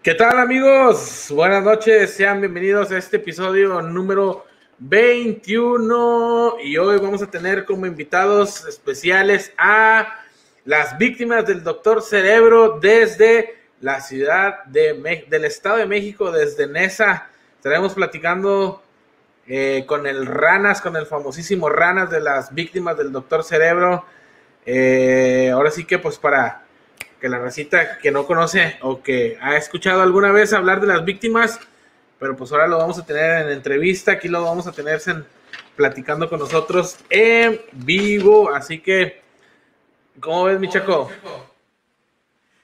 ¿Qué tal amigos? Buenas noches, sean bienvenidos a este episodio número 21 y hoy vamos a tener como invitados especiales a las víctimas del doctor Cerebro desde la ciudad de del Estado de México, desde Nesa. Estaremos platicando eh, con el Ranas, con el famosísimo Ranas de las víctimas del doctor Cerebro. Eh, ahora sí que pues para que la racita que no conoce o que ha escuchado alguna vez hablar de las víctimas, pero pues ahora lo vamos a tener en entrevista, aquí lo vamos a tener platicando con nosotros en vivo, así que, ¿cómo ves, mi chaco?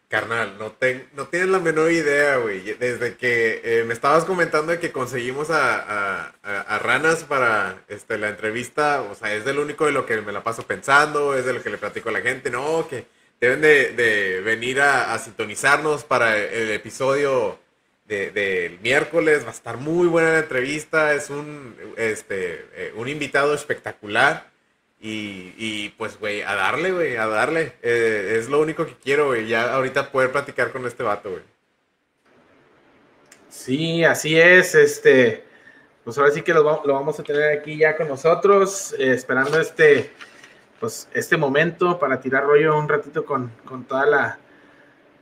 Carnal, no, no tienes la menor idea, güey. Desde que eh, me estabas comentando de que conseguimos a, Ranas para este, la entrevista, o sea, es del único de lo que me la paso pensando, es de lo que le platico a la gente, no, que deben de, venir a, sintonizarnos para el episodio del miércoles. Va a estar muy buena la entrevista. Es un, este, eh, un invitado espectacular. Y, pues, güey, a darle, güey, a darle. Eh, es lo único que quiero, güey. Ya ahorita poder platicar con este vato, güey. Sí, así es. Este, pues ahora sí que lo, lo vamos a tener aquí ya con nosotros, eh, esperando este pues este momento para tirar rollo un ratito con, toda la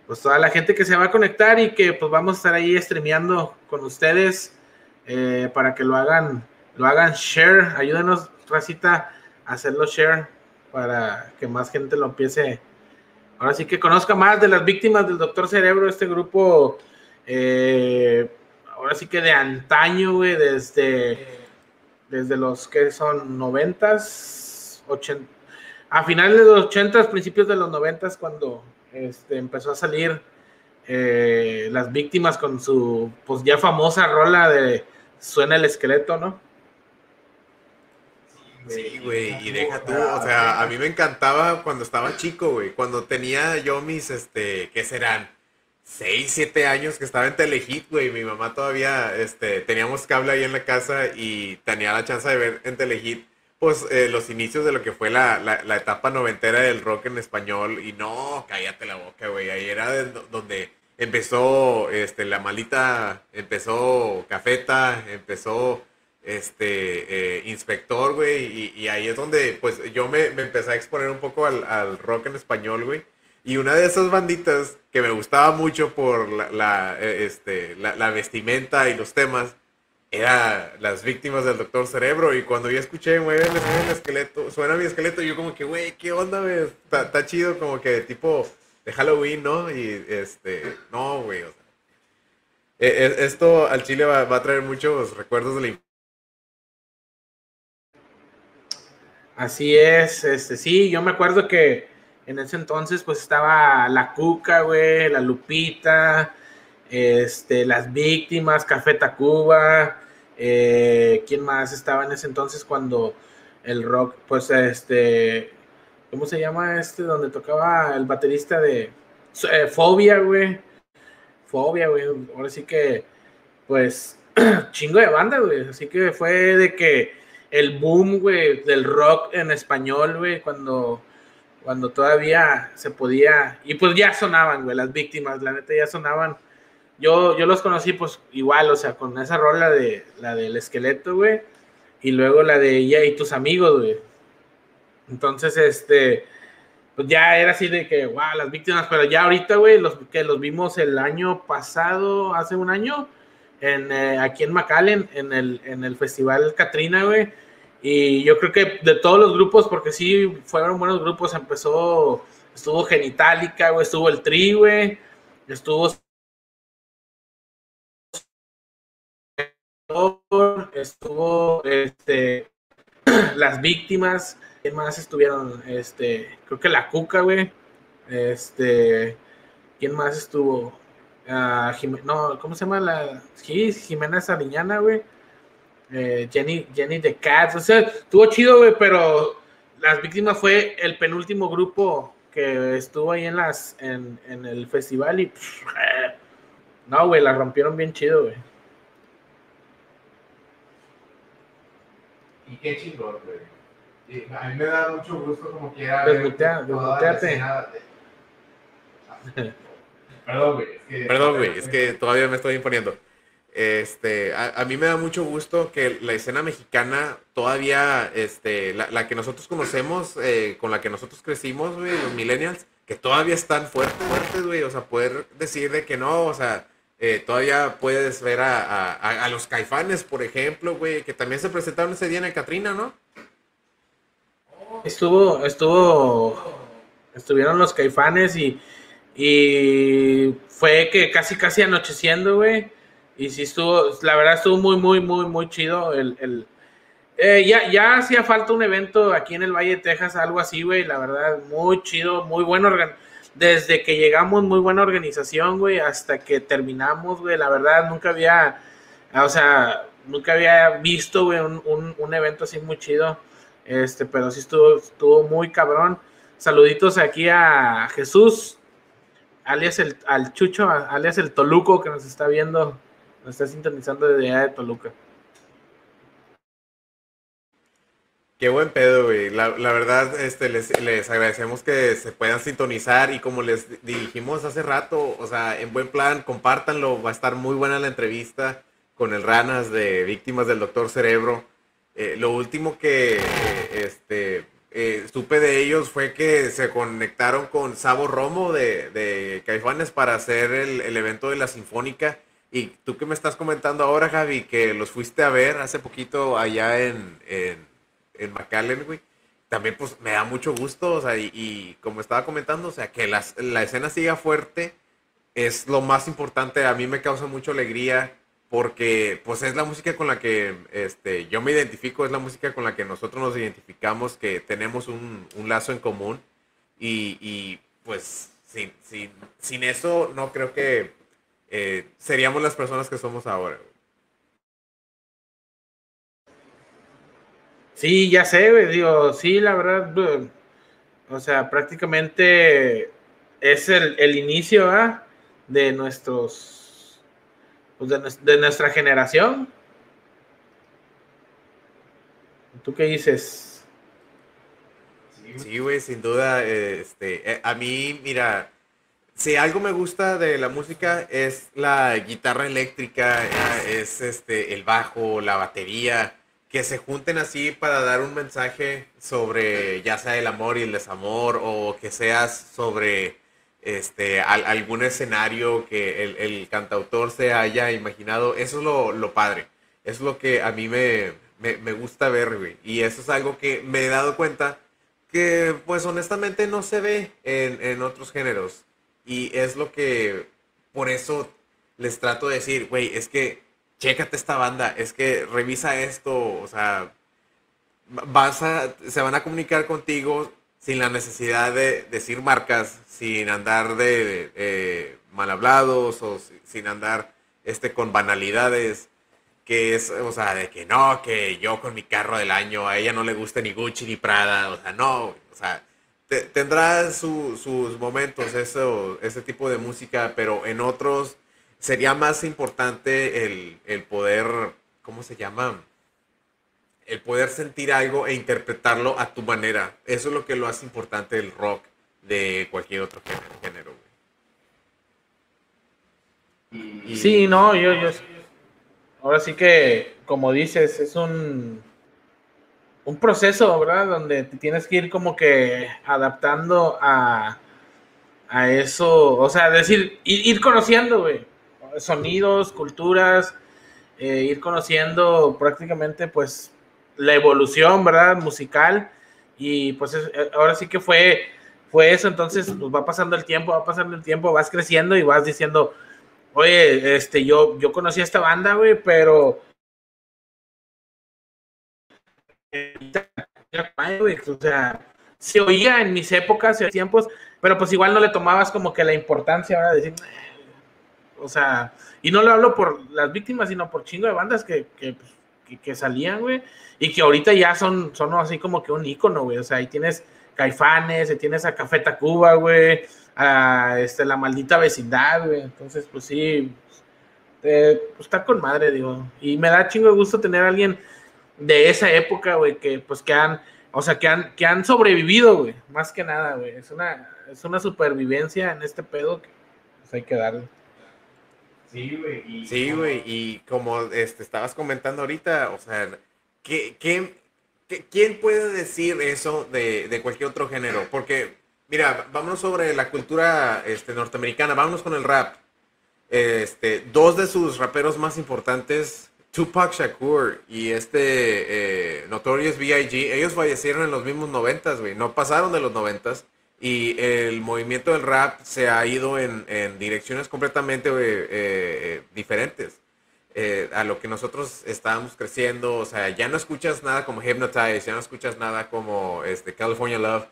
pues toda la gente que se va a conectar y que pues vamos a estar ahí streameando con ustedes eh, para que lo hagan lo hagan share. Ayúdenos racita a hacerlo share para que más gente lo empiece. Ahora sí que conozca más de las víctimas del doctor cerebro este grupo eh, ahora sí que de antaño güey desde desde los que son noventas 80 a finales de los 80, principios de los 90, cuando este, empezó a salir eh, las víctimas con su pues ya famosa rola de Suena el esqueleto, ¿no? Sí, güey, y deja tú, o sea, a mí me encantaba cuando estaba chico, güey, cuando tenía yo mis, este, ¿qué serán? 6, 7 años que estaba en Telehit, güey, mi mamá todavía, este, teníamos cable ahí en la casa y tenía la chance de ver en Telehit pues eh, los inicios de lo que fue la, la, etapa noventera del rock en español y no, cállate la boca, güey, ahí era donde empezó este, la malita, empezó Cafeta, empezó este eh, Inspector, güey, y, ahí es donde pues yo me, empecé a exponer un poco al, rock en español, güey. Y una de esas banditas que me gustaba mucho por la, eh, este, la vestimenta y los temas, era las víctimas del Doctor Cerebro. Y cuando yo escuché, mueve el esqueleto, suena mi esqueleto, yo como que, güey, ¿qué onda, güey? Está chido, como que tipo de Halloween, ¿no? Y este, no, güey, o sea. E, e, esto al Chile va, a traer muchos recuerdos de la Así es, este, sí, yo me acuerdo que en ese entonces pues estaba la Cuca, güey, la Lupita, este, las víctimas, Café Tacuba, eh, ¿quién más estaba en ese entonces cuando el rock, pues este, ¿cómo se llama este? Donde tocaba el baterista de eh, Fobia, güey. Fobia, güey. Ahora sí que, pues, chingo de banda, güey. Así que fue de que el boom, güey, del rock en español, güey, cuando, cuando todavía se podía, y pues ya sonaban, güey, las víctimas, la neta ya sonaban yo, yo los conocí pues igual, o sea, con esa rola de la del esqueleto, güey, y luego la de ella y tus amigos, güey. Entonces, este, pues ya era así de que, wow, las víctimas, pero ya ahorita, güey, los que los vimos el año pasado, hace un año, en, eh, aquí en McAllen, en el, en el Festival Katrina, güey. Y yo creo que de todos los grupos, porque sí fueron buenos grupos, empezó, estuvo Genitalica, güey, estuvo el Tri, güey, estuvo estuvo este, las víctimas, ¿quién más estuvieron? Este, creo que la Cuca, güey. Este, ¿quién más estuvo? Uh, no, ¿cómo se llama la? Jimena Sariñana, güey. Eh, Jenny, Jenny the Cats, o sea, estuvo chido, güey, pero las víctimas fue el penúltimo grupo que estuvo ahí en las en, en el festival y no, güey, la rompieron bien chido, güey. Y qué chingón, güey. A mí me da mucho gusto como quiera ver. Desmuteate. Perdón, güey. Es que, Perdón, güey, es que todavía me estoy imponiendo. Este, a, a mí me da mucho gusto que la escena mexicana todavía, este, la, la que nosotros conocemos, eh, con la que nosotros crecimos, güey, los millennials, que todavía están fuertes, fuertes, güey, o sea, poder decir de que no, o sea, eh, todavía puedes ver a, a- los caifanes, por ejemplo, güey, que también se presentaron ese día en el Catrina, ¿no? Estuvo, estuvo, estuvieron los caifanes y, y fue que casi, casi anocheciendo, güey. Y sí estuvo, la verdad estuvo muy, muy, muy, muy chido. El, el- eh, ya, ya hacía falta un evento aquí en el Valle de Texas, algo así, güey. La verdad, muy chido, muy bueno. organ- Desde que llegamos, muy buena organización, güey, hasta que terminamos, güey. La verdad, nunca había, o sea, nunca había visto, güey, un, un, evento así muy chido. Este, pero sí estuvo, estuvo muy cabrón. Saluditos aquí a Jesús, alias el, al Chucho, alias el Toluco que nos está viendo, nos está sintonizando desde allá de Toluca. Qué buen pedo, güey. La, verdad, este, les, les agradecemos que se puedan sintonizar y como les dijimos hace rato, o sea, en buen plan, compártanlo. Va a estar muy buena la entrevista con el Ranas de Víctimas del Doctor Cerebro. Eh, lo último que este, eh, supe de ellos fue que se conectaron con Sabo Romo de, de Caifanes para hacer el, el evento de la Sinfónica. Y tú que me estás comentando ahora, Javi, que los fuiste a ver hace poquito allá en, en McAllen, güey. También pues me da mucho gusto, o sea, y, como estaba comentando, o sea, que las- la escena siga fuerte es lo más importante. A mí me causa mucha alegría porque pues es la música con la que este, yo me identifico, es la música con la que nosotros nos identificamos, que tenemos un, un lazo en común y, y, pues sin, sin, eso no creo que eh, seríamos las personas que somos ahora. Sí, ya sé, digo, sí, la verdad, o sea, prácticamente es el, el inicio ¿ah? de nuestros, pues de, de nuestra generación. ¿Tú qué dices? Sí, güey. Sin duda, este, eh, a mí, mira, si algo me gusta de la música es la guitarra eléctrica, eh, es este, el bajo, la batería, que se junten así para dar un mensaje sobre ya sea el amor y el desamor o que seas sobre este, al- algún escenario que el, el cantautor se haya imaginado, eso es lo, lo padre, es lo que a mí me, me, me gusta ver, güey, y eso es algo que me he dado cuenta que pues honestamente no se ve en, en otros géneros. Y es lo que por eso les trato de decir, güey, es que chécate esta banda, es que revisa esto, o sea, vas a, se van a comunicar contigo sin la necesidad de decir marcas, sin andar de eh, mal hablados o si- sin andar este, con banalidades que es, o sea, de que no, que yo con mi carro del año, a ella no le gusta ni Gucci ni Prada, o sea, no, o sea, te- tendrá su- sus momentos eso, ese tipo de música, pero en otros sería más importante el, el poder, ¿cómo se llama? El poder sentir algo e interpretarlo a tu manera. Eso es lo que lo hace importante el rock de cualquier otro género, género, güey. Y, Sí, no, yo, yo, ahora sí que, como dices, es un, un proceso, ¿verdad? Donde te tienes que ir como que adaptando a, a eso, o sea, decir, ir, ir conociendo, güey, sonidos, culturas, eh, ir conociendo prácticamente, pues, la evolución, ¿verdad? Musical, y pues es- eh, ahora sí que fue, fue eso, entonces, pues va pasando el tiempo, va pasando el tiempo, vas creciendo y vas diciendo, Oye, este, yo, yo conocí a esta banda, güey, pero. O sea, se oía en mis épocas y tiempos, pero pues igual no le tomabas como que la importancia ahora de decir. O sea, y no lo hablo por las víctimas, sino por chingo de bandas que, que, salían, güey, y que ahorita ya son, son así como que un ícono, güey. O sea, ahí tienes Caifanes, ahí tienes a Café Tacuba, güey, a este, la maldita vecindad, güey. Entonces, pues sí, eh, pues está con madre, digo. Y me da chingo de gusto tener a alguien de esa época, güey, que pues que han, o sea, que han, que han sobrevivido, güey, más que nada, güey. Es una, es una supervivencia en este pedo que, Pues hay que darle. Sí, güey. y Sí, como- güey, y como este, estabas comentando ahorita, o sea, ¿qué, qué- qué- quién puede decir eso de, de cualquier otro género? Porque, mira, vámonos sobre la cultura este, norteamericana, vámonos con el rap. Este, dos de sus raperos más importantes, Tupac Shakur y este eh, Notorious B.I.G., ellos fallecieron en los mismos noventas, güey, no pasaron de los noventas. Y el movimiento del rap se ha ido en, en direcciones completamente eh, eh, diferentes eh, a lo que nosotros estábamos creciendo. O sea, ya no escuchas nada como Hypnotize, ya no escuchas nada como este, California Love.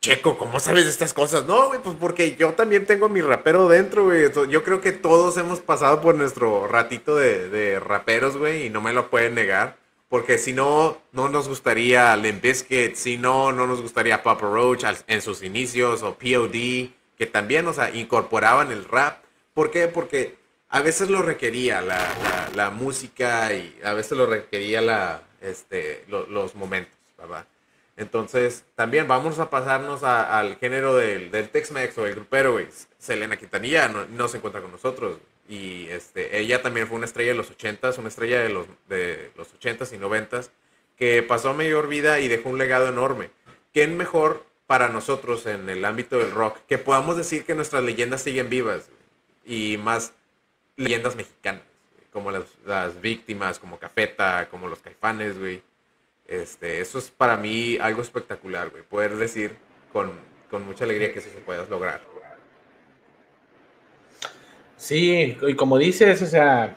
Checo, ¿cómo sabes estas cosas? No, güey, pues porque yo también tengo mi rapero dentro, güey. Yo creo que todos hemos pasado por nuestro ratito de, de raperos, güey, y no me lo pueden negar. Porque si no, no nos gustaría Limp Bizkit, si no, no nos gustaría Papa Roach en sus inicios, o POD, que también, o sea, incorporaban el rap. ¿Por qué? Porque a veces lo requería la, la- la música y a veces lo requería la, este, lo- los momentos, ¿verdad? Entonces, también vamos a pasarnos a- al género del, del Tex-Mex o el grupero, güey. Selena Quintanilla no, no se encuentra con nosotros. Y este, ella también fue una estrella de los 80s, una estrella de los, de los 80s y 90s, que pasó mayor vida y dejó un legado enorme. ¿Quién mejor para nosotros en el ámbito del rock que podamos decir que nuestras leyendas siguen vivas? Y más leyendas mexicanas, como las, las víctimas, como Cafeta, como los caifanes, güey. Este, eso es para mí algo espectacular, güey. Poder decir con, con mucha alegría que eso se pueda lograr. Sí, y como dices, o sea,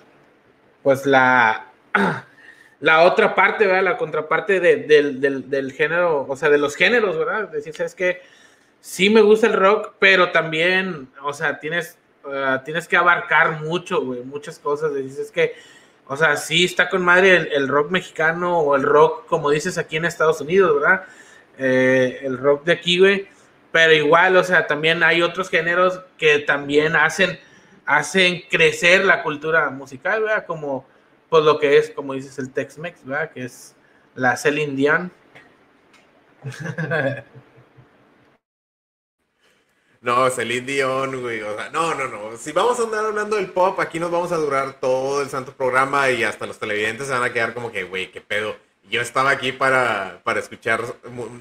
pues la, la otra parte, ¿verdad? La contraparte de- del, del- del género, o sea, de los géneros, ¿verdad? Decir, es que sí me gusta el rock, pero también, o sea, tienes, eh, tienes que abarcar mucho, güey, muchas cosas. Dices, es que, o sea, sí está con madre el, el rock mexicano o el rock, como dices aquí en Estados Unidos, ¿verdad? Eh, el rock de aquí, güey. Pero igual, o sea, también hay otros géneros que también hacen hacen crecer la cultura musical, ¿verdad? Como pues lo que es, como dices, el Tex-Mex, ¿verdad? Que es la Celine Dion. No, Celine Dion, güey. O sea, no, no, no. Si vamos a andar hablando del pop, aquí nos vamos a durar todo el santo programa y hasta los televidentes se van a quedar como que, güey, qué pedo. Yo estaba aquí para, para escuchar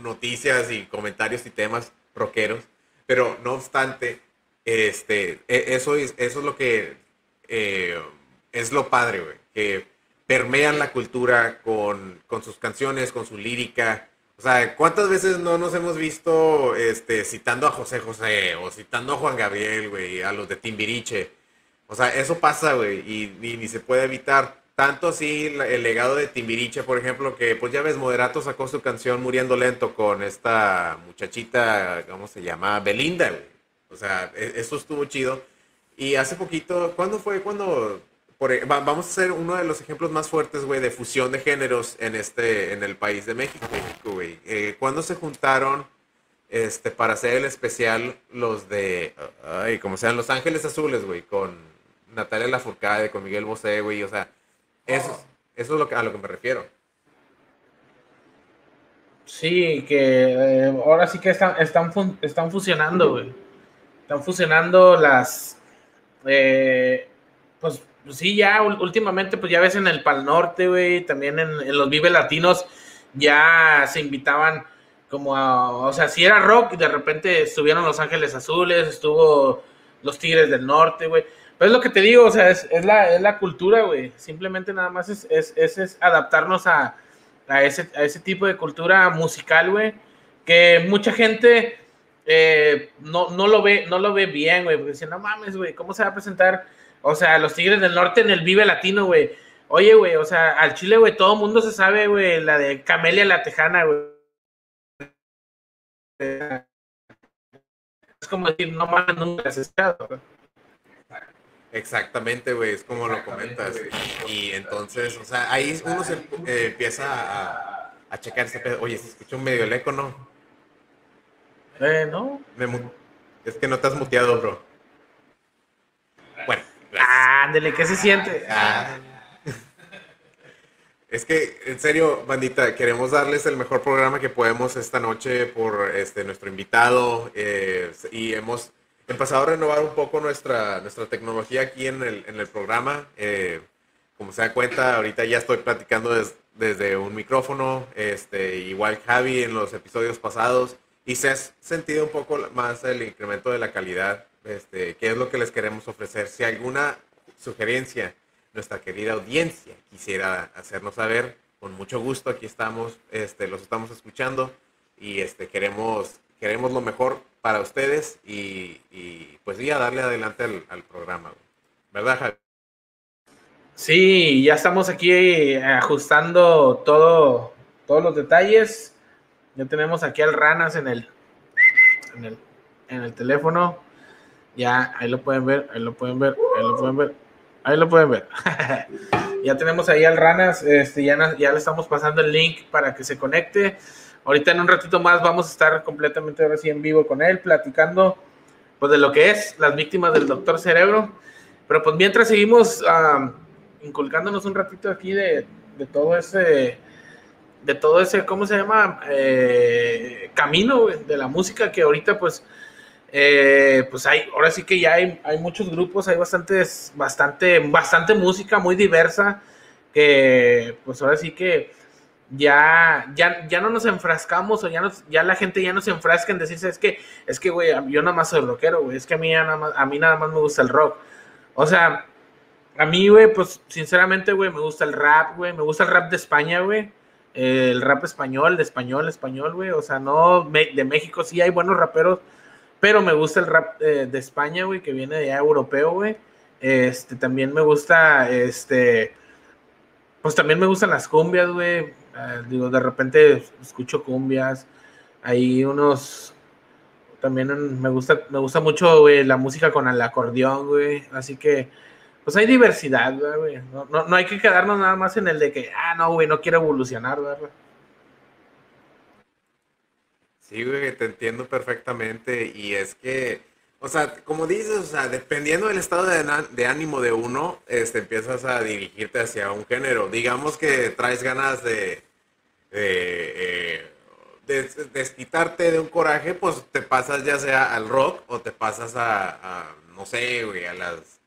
noticias y comentarios y temas rockeros, pero no obstante, este, e- eso es, eso es lo que eh, es lo padre, güey, que permean la cultura con, con sus canciones, con su lírica. O sea, ¿cuántas veces no nos hemos visto este, citando a José José o citando a Juan Gabriel, güey, a los de Timbiriche? O sea, eso pasa, güey, y, y ni se puede evitar. Tanto así el legado de Timbiriche, por ejemplo, que pues ya ves, Moderato sacó su canción Muriendo Lento con esta muchachita, ¿cómo se llama? Belinda, güey. O sea, e- eso estuvo chido. Y hace poquito, ¿cuándo fue? Cuando e- va- vamos a hacer uno de los ejemplos más fuertes, güey, de fusión de géneros en este, en el país de México, güey. Eh, ¿Cuándo se juntaron, este, para hacer el especial los de, ay, como sean Los Ángeles Azules, güey, con Natalia Lafourcade, con Miguel Bosé, güey, o sea, eso, eso es lo que, a lo que me refiero. Sí, que eh, ahora sí que están, están, están fusionando, güey. Están fusionando las. eh, pues pues sí, ya últimamente, pues ya ves en el Pal Norte, güey, también en, los Vive Latinos, ya se invitaban como a. O sea, si era rock, y de repente estuvieron Los Ángeles Azules, estuvo los Tigres del Norte, güey. Pero es lo que te digo, o sea, es, es la, es la cultura, güey. Simplemente nada más es- es adaptarnos a, a ese, a ese tipo de cultura musical, güey, que mucha gente eh, no, no, lo ve, no lo ve bien, güey, porque dicen, no mames, güey, ¿cómo se va a presentar? O sea, los Tigres del Norte en el Vive Latino, güey. Oye, güey, o sea, al Chile, güey, todo el mundo se sabe, güey, la de Camelia la Tejana, güey. Es como decir, no mames, nunca has güey. Exactamente, güey, es como lo comentas. Y entonces, o sea, ahí uno se eh, empieza a, a checar ese pedo. Oye, se escucha un medio el eco, ¿no? Eh, ¿no? Es que no te has muteado, bro. Bueno, gracias. Ándele, ¿qué se siente? Ah. Es que, en serio, bandita, queremos darles el mejor programa que podemos esta noche por este nuestro invitado. eh, y hemos empezado a renovar un poco nuestra, nuestra tecnología aquí en el, en el programa. Eh, como se da cuenta, ahorita ya estoy platicando desde un micrófono, este, igual Javi en los episodios pasados, y se ha sentido un poco más el incremento de la calidad, este, qué es lo que les queremos ofrecer. Si alguna sugerencia nuestra querida audiencia quisiera hacernos saber, con mucho gusto aquí estamos, este, los estamos escuchando y este, queremos, queremos lo mejor para ustedes y, pues ya darle adelante al, programa, ¿verdad? Sí, ya estamos aquí eh, ajustando todo, todos los detalles. Ya tenemos aquí al Ranas en el, en el, en el teléfono. Ya, ahí lo pueden ver, ahí lo pueden ver, ahí lo pueden ver, ahí lo pueden ver. ya tenemos ahí al Ranas, este, ya, le estamos pasando el link para que se conecte. Ahorita en un ratito más vamos a estar completamente ahora en vivo con él, platicando pues de lo que es las víctimas del doctor Cerebro. Pero pues mientras seguimos inculcándonos un ratito aquí de, todo ese, de todo ese, ¿cómo se llama? Eh, camino de la música que ahorita pues, eh, pues hay, ahora sí que ya hay, hay muchos grupos, hay bastantes, bastante, bastante música muy diversa que pues ahora sí que ya, ya, ya no nos enfrascamos o ya, nos, ya la gente ya no se enfrasca en decirse, es que, es que, güey, yo nada más soy rockero, güey, es que a mí, nada más, a mí nada más me gusta el rock. O sea, a mí, güey, pues sinceramente, güey, me gusta el rap, güey, me gusta el rap de España, güey. El rap español, de español, español, güey. O sea, no de México, sí hay buenos raperos, pero me gusta el rap eh, de España, güey, que viene de allá europeo, güey. Este, también me gusta, este, pues también me gustan las cumbias, güey. Ah, digo, de repente escucho cumbias. Hay unos, también me gusta, me gusta mucho, güey, la música con el acordeón, güey. Así que, pues hay diversidad, güey. No, hay que quedarnos nada más en el de que, ah, no, güey, no quiero evolucionar, ¿verdad? Sí, güey, te entiendo perfectamente. Y es que, o sea, como dices, o sea, dependiendo del estado de, ánimo de uno, este, empiezas a dirigirte hacia un género. Digamos que traes ganas de, de, eh, de desquitarte de un coraje, pues te pasas ya sea al rock o te pasas a, a no sé, güey, a las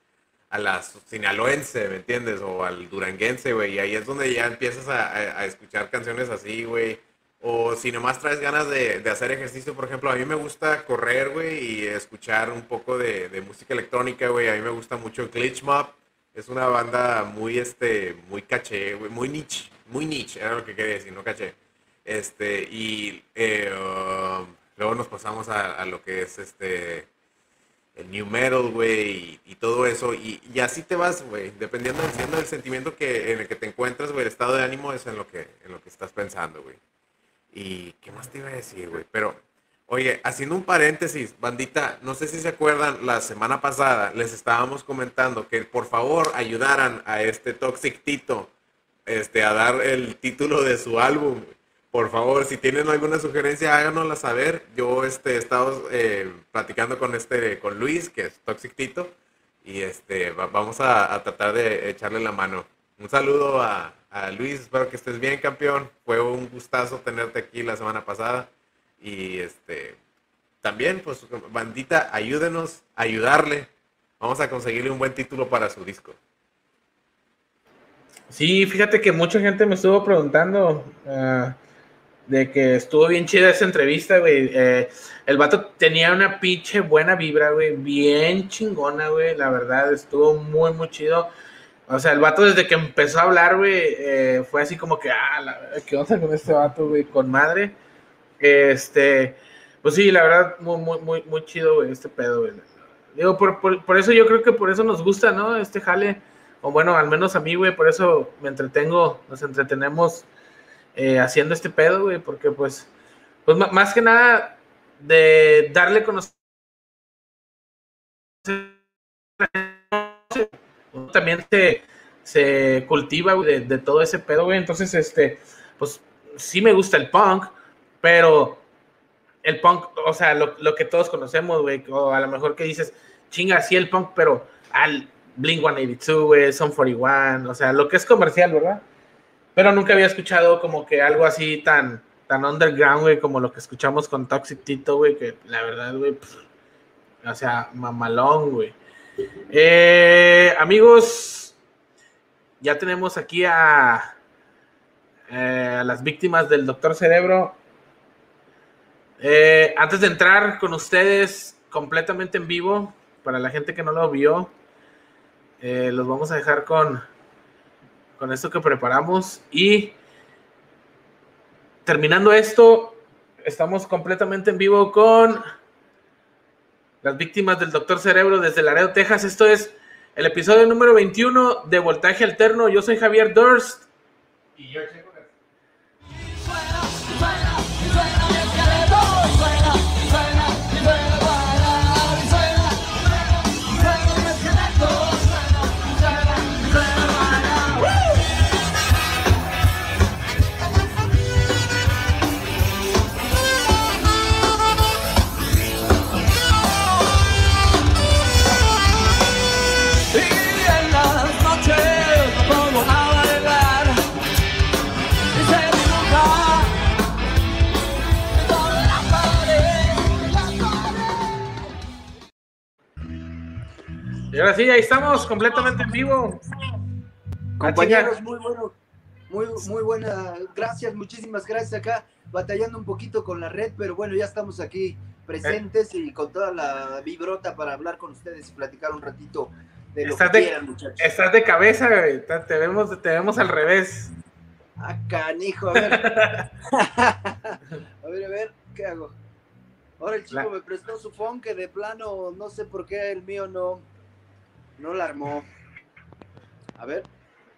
a la sinaloense, ¿me entiendes? O al duranguense, güey. Y ahí es donde ya empiezas a, escuchar canciones así, güey. O si nomás traes ganas de, hacer ejercicio, por ejemplo, a mí me gusta correr, güey, y escuchar un poco de, música electrónica, güey. A mí me gusta mucho Glitch Mob. Es una banda muy, este, muy caché, güey, muy niche, muy niche, era lo que quería decir, no caché. Este, y eh, um, luego nos pasamos a, a, lo que es, este, el new metal, güey, y, todo eso. Y, así te vas, güey, dependiendo, del sentimiento que, en el que te encuentras, güey, el estado de ánimo es en lo que, en lo que estás pensando, güey. Y, ¿qué más te iba a decir, güey? Pero, oye, haciendo un paréntesis, bandita, no sé si se acuerdan, la semana pasada les estábamos comentando que por favor ayudaran a este Toxic Tito, este, a dar el título de su álbum, por favor, si tienen alguna sugerencia, háganosla saber. Yo este, he estado eh, platicando con, este, con Luis, que es Toxic Tito, y este, vamos a, tratar de echarle la mano. Un saludo a, Luis, espero que estés bien, campeón. Fue un gustazo tenerte aquí la semana pasada. Y este, también, pues, bandita, ayúdenos a ayudarle. Vamos a conseguirle un buen título para su disco. Sí, fíjate que mucha gente me estuvo preguntando. Uh, de que estuvo bien chida esa entrevista, güey. Eh, el vato tenía una pinche buena vibra, güey, bien chingona, güey, la verdad, estuvo muy, muy chido. O sea, el vato desde que empezó a hablar, güey, eh, fue así como que, ah, la ¿qué onda con este vato, güey? Con madre. Este, pues sí, la verdad, muy, muy, muy, muy chido, güey, este pedo, güey. Digo, por, por, eso yo creo que por eso nos gusta, ¿no? Este jale. O bueno, al menos a mí, güey, por eso me entretengo, nos entretenemos eh, haciendo este pedo, güey, porque pues, pues más que nada de darle conocer también se, se cultiva de, de, todo ese pedo, güey. Entonces, este, pues sí me gusta el punk, pero el punk, o sea, lo, lo que todos conocemos, güey, o a lo mejor que dices, chinga, sí el punk, pero al Blink 182, güey, Son 41, o sea, lo que es comercial, ¿verdad? Pero nunca había escuchado como que algo así tan, tan underground, güey, como lo que escuchamos con Toxic Tito, güey, que la verdad, güey, O sea, mamalón, güey. Eh, amigos, ya tenemos aquí a, eh, a las víctimas del Doctor Cerebro. Eh, antes de entrar con ustedes completamente en vivo, para la gente que no lo vio, los vamos a dejar con, con esto que preparamos. Y terminando esto, estamos completamente en vivo con las víctimas del Doctor Cerebro desde Laredo, Texas. Esto es el episodio número 21 de Voltaje Alterno. Yo soy Javier Durst. Y yo ahora sí, ahí estamos, completamente en vivo. Compañeros, muy bueno, muy, muy buena, gracias, muchísimas gracias acá, batallando un poquito con la red, pero bueno, ya estamos aquí presentes y con toda la vibrota para hablar con ustedes y platicar un ratito de lo Estás que de- quieran, muchachos. Estás de cabeza, güey. Te vemos, te vemos al revés. Ah, canijo, a ver. a ver, a ver, ¿qué hago? Ahora el chico La- me prestó su phone que de plano, no sé por qué el mío no, no la armó. A ver,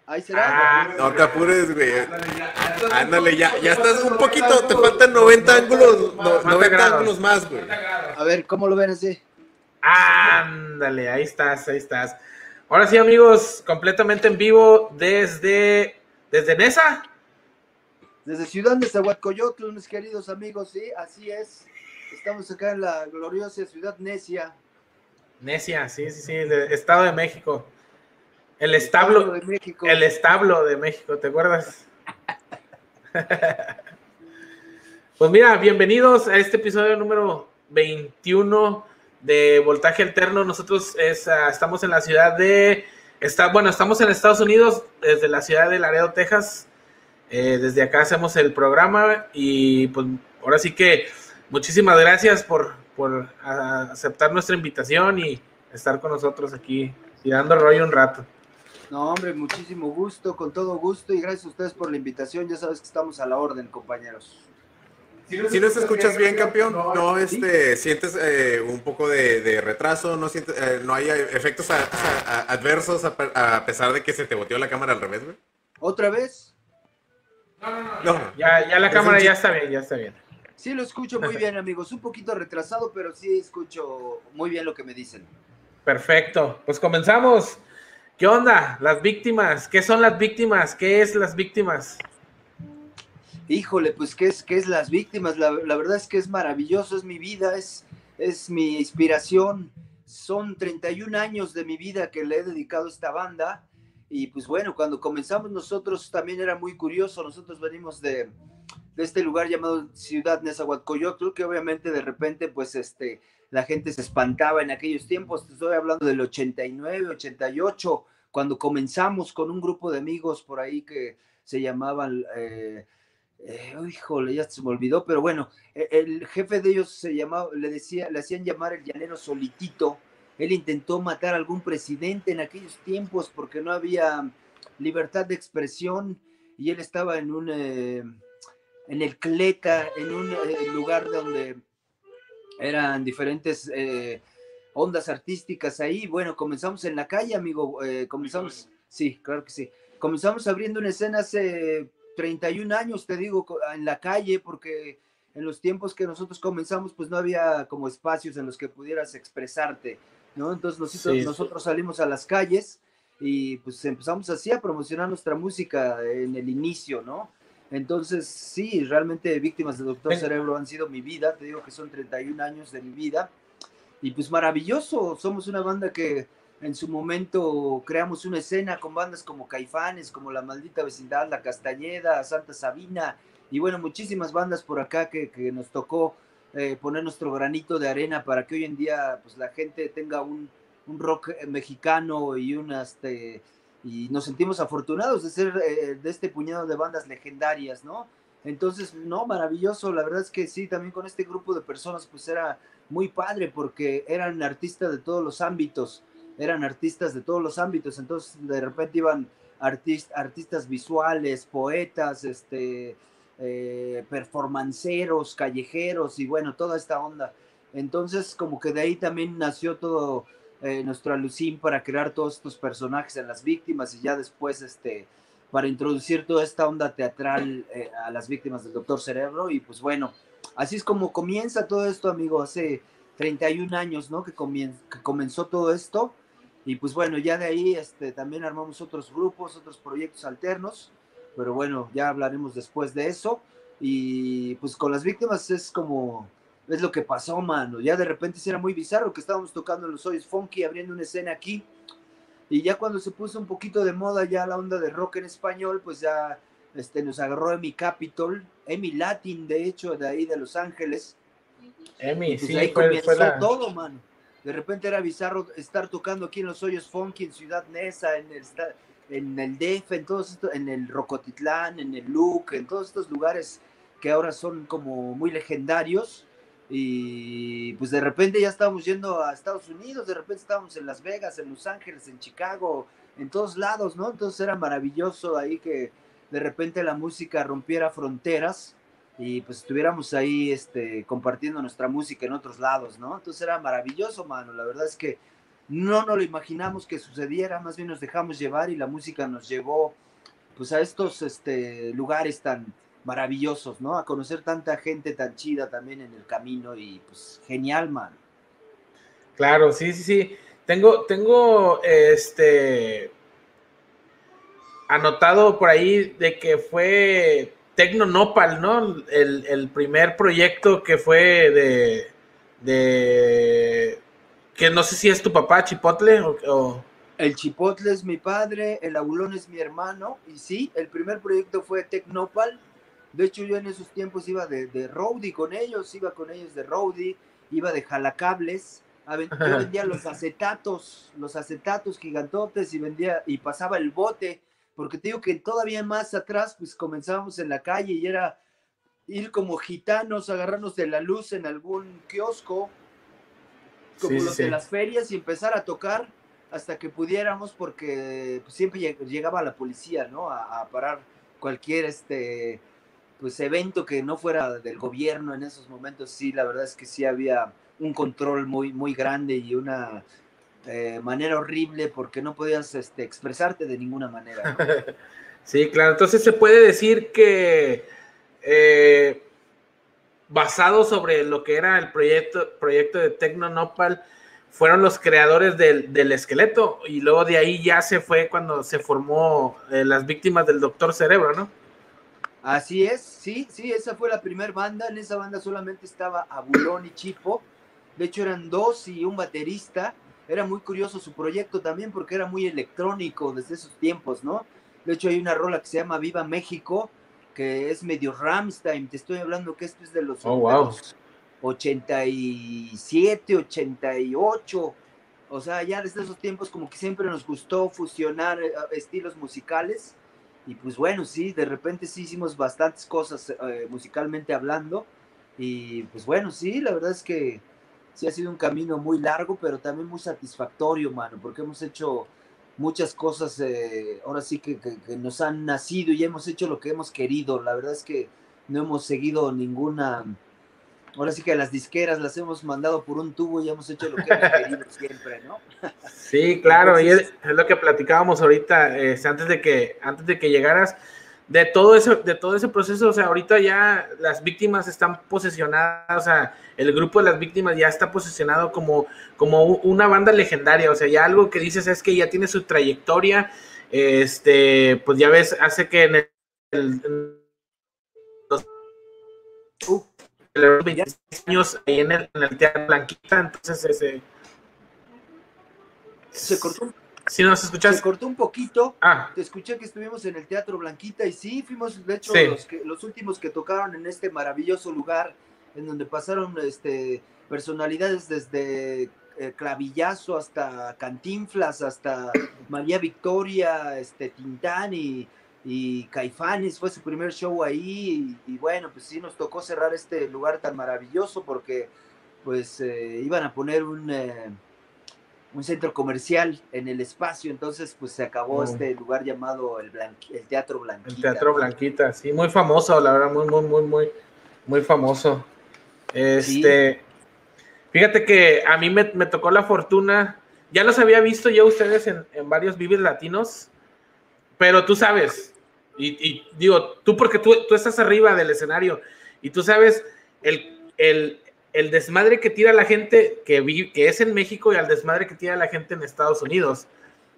ahí será. Ah, No te apures, güey. Ándale, ya, ya estás Ándale, ya, ya estás un 90 poquito, te faltan 90 ángulos, no- 90 90 grados. ángulos más, güey. 90 grados. A ver, ¿cómo lo ven así? Ándale, ahí estás, ahí estás. Ahora sí, amigos, completamente en vivo desde, desde Nesa. Desde Ciudad de Zahuatcoyotl, mis queridos amigos, sí, así es. Estamos acá en la gloriosa ciudad necia. Necia, sí, sí, sí, de Estado de México. El establo, de México. el establo de México, ¿te acuerdas? Pues mira, bienvenidos a este episodio número 21 de Voltaje Alterno. Nosotros es, ah, estamos en la ciudad de, está, bueno, estamos en Estados Unidos, desde la ciudad de Laredo, Texas. Eh, desde acá hacemos el programa y pues ahora sí que muchísimas gracias por, por aceptar nuestra invitación y estar con nosotros aquí y dando rollo un rato. No, hombre, muchísimo gusto, con todo gusto y gracias a ustedes por la invitación. Ya sabes que estamos a la orden, compañeros. Si nos escuchas bien, campeón, no este, sientes eh, un poco de, de retraso, no sientes, eh, no hay efectos a- a- a- adversos a, pe- a pesar de que se te boteó la cámara al revés, güey. ¿Otra vez? No, no, no. No, Ya, ya la Es cámara ya está bien, ya está bien. Sí, lo escucho muy bien, amigos. Un poquito retrasado, pero sí escucho muy bien lo que me dicen. Perfecto, pues comenzamos. ¿Qué onda? Las víctimas, ¿qué son las víctimas? ¿Qué es las víctimas? Híjole, pues, ¿qué es, qué es las víctimas? La, la verdad es que es maravilloso, es mi vida, es, es mi inspiración. Son 31 años de mi vida que le he dedicado a esta banda. Y pues bueno, cuando comenzamos nosotros también era muy curioso. Nosotros venimos de, de este lugar llamado Ciudad Nezahualcóyotl, que obviamente de repente, pues, este, la gente se espantaba en aquellos tiempos. Estoy hablando del 89, 88, cuando comenzamos con un grupo de amigos por ahí que se llamaban, eh, eh, híjole, ya se me olvidó, pero bueno, e- el jefe de ellos se llamaba, le decía, le hacían llamar el llanero solitito. Él intentó matar a algún presidente en aquellos tiempos porque no había libertad de expresión y él estaba en un, eh, en el Cleta, en un eh, lugar donde eran diferentes eh, ondas artísticas ahí. Bueno, comenzamos en la calle, amigo. eh, comenzamos, sí, claro que sí. Comenzamos abriendo una escena hace 31 años, te digo, en la calle, porque en los tiempos que nosotros comenzamos, pues no había como espacios en los que pudieras expresarte, ¿no? Entonces nosotros, Sí. nosotros salimos a las calles y pues empezamos así a promocionar nuestra música en el inicio, ¿no? Entonces, sí, realmente Víctimas de Doctor. Cerebro han sido mi vida, te digo que son 31 años de mi vida, y pues maravilloso, somos una banda que en su momento creamos una escena con bandas como Caifanes, como La Maldita Vecindad, La Castañeda, Santa Sabina, y bueno, muchísimas bandas por acá que, que nos tocó eh, poner nuestro granito de arena para que hoy en día pues, la gente tenga un, un rock mexicano y un, este, y nos sentimos afortunados de ser eh, de este puñado de bandas legendarias, ¿no? Entonces, no, maravilloso, la verdad es que sí, también con este grupo de personas pues era muy padre porque eran artistas de todos los ámbitos, eran artistas de todos los ámbitos, entonces de repente iban artist- artistas visuales, poetas, este, eh, performanceros, callejeros y bueno, toda esta onda. Entonces, como que de ahí también nació todo eh, nuestro alucín para crear todos estos personajes en las víctimas y ya después, este, para introducir toda esta onda teatral eh, a las víctimas del Doctor Cerebro. Y pues bueno, así es como comienza todo esto, amigo, hace 31 años, ¿no? Que, comien- que comenzó todo esto. Y pues bueno, ya de ahí este, también armamos otros grupos, otros proyectos alternos, pero bueno, ya hablaremos después de eso. Y pues con las víctimas es como, es lo que pasó, mano. Ya de repente sí era muy bizarro que estábamos tocando en los Hoyos Funky, abriendo una escena aquí. Y ya cuando se puso un poquito de moda ya la onda de rock en español, pues ya este, nos agarró Emi Capitol, Emi Latin, de hecho, de ahí de Los Ángeles. Emi, pues sí, ahí fue, comenzó fue la... todo, mano. De repente era bizarro estar tocando aquí en los hoyos funky, en Ciudad Neza, en el, en el DF, en todos estos, en el Rocotitlán, en el Luc, en todos estos lugares que ahora son como muy legendarios. Y pues de repente ya estábamos yendo a Estados Unidos, de repente estábamos en Las Vegas, en Los Ángeles, en Chicago, en todos lados, ¿no? Entonces era maravilloso ahí que de repente la música rompiera fronteras y pues estuviéramos ahí este, compartiendo nuestra música en otros lados, ¿no? Entonces era maravilloso, mano. La verdad es que no nos lo imaginamos que sucediera, más bien nos dejamos llevar y la música nos llevó pues a estos este, lugares tan maravillosos, ¿no? A conocer tanta gente tan chida también en el camino y pues genial, mano. Claro, sí, sí, sí. Tengo, tengo, este, anotado por ahí de que fue Tecno Nopal, ¿no? El, el primer proyecto que fue de, de, que no sé si es tu papá, Chipotle, o, o- El Chipotle es mi padre, el Aulón es mi hermano, y sí, el primer proyecto fue Tecnopal. De hecho, yo en esos tiempos iba de, de roadie con ellos, iba con ellos de roadie, iba de jalacables. Yo vendía los acetatos, los acetatos gigantotes y vendía y pasaba el bote, porque te digo que todavía más atrás, pues comenzábamos en la calle y era ir como gitanos, agarrarnos de la luz en algún kiosco, como Sí, los sí. de las ferias y empezar a tocar hasta que pudiéramos porque siempre lleg- llegaba la policía, ¿no? A, a parar cualquier este pues evento que no fuera del gobierno en esos momentos sí la verdad es que sí había un control muy muy grande y una eh, manera horrible porque no podías este, expresarte de ninguna manera ¿no? Sí, claro. Entonces se puede decir que eh, basado sobre lo que era el proyecto, proyecto de Tecno Nopal, fueron los creadores del, del esqueleto y luego de ahí ya se fue cuando se formó eh, las víctimas del Doctor Cerebro, ¿no? Así es, sí, sí, esa fue la primera banda. En esa banda solamente estaba Abulón y Chipo. De hecho, eran dos y un baterista. Era muy curioso su proyecto también porque era muy electrónico desde esos tiempos, ¿no? De hecho, hay una rola que se llama Viva México, que es medio Ramstein. Te estoy hablando que esto es de los, Oh, de wow. los 87, 88. O sea, ya desde esos tiempos como que siempre nos gustó fusionar eh, estilos musicales. Y pues bueno, sí, de repente sí hicimos bastantes cosas eh, musicalmente hablando. Y pues bueno, sí, la verdad es que sí ha sido un camino muy largo, pero también muy satisfactorio, mano, porque hemos hecho muchas cosas, eh, ahora sí que, que- que nos han nacido y hemos hecho lo que hemos querido. La verdad es que no hemos seguido ninguna... Ahora sí que a las disqueras las hemos mandado por un tubo y hemos hecho lo que hemos querido siempre, ¿no? Sí, claro, y es, lo que platicábamos ahorita, este, antes de que, antes de que llegaras, de todo eso, de todo ese proceso, o sea, ahorita ya las víctimas están posesionadas, o sea, el grupo de las víctimas ya está posicionado como, como una banda legendaria, o sea, ya algo que dices es que ya tiene su trayectoria, este, pues ya ves, hace que en el, en los Uh, los 26 años ahí en el, en el Teatro Blanquita, entonces ese... se cortó, un- Si nos se escuchas... cortó un poquito, Ah, Te escuché que estuvimos en el Teatro Blanquita y sí, fuimos de hecho Sí. los, que, los últimos que tocaron en este maravilloso lugar en donde pasaron este, personalidades desde eh, Clavillazo hasta Cantinflas, hasta María Victoria, este, Tintán y, y Caifanes, fue su primer show ahí y, y bueno, pues sí nos tocó cerrar este lugar tan maravilloso porque pues eh, iban a poner un, eh, un centro comercial en el espacio, entonces pues se acabó Oh. este lugar llamado el, Blanqui- el Teatro Blanquita. El Teatro Blanquita, sí, muy famoso, la verdad, muy, muy, muy, muy, muy famoso. Este, fíjate que a mí me, me tocó la fortuna, ya los había visto yo ustedes en, en varios Vives Latinos, pero tú sabes, y, y digo, tú porque tú, tú estás arriba del escenario, y tú sabes el, el, el desmadre que tira la gente que, vi- que es en México y al desmadre que tira la gente en Estados Unidos.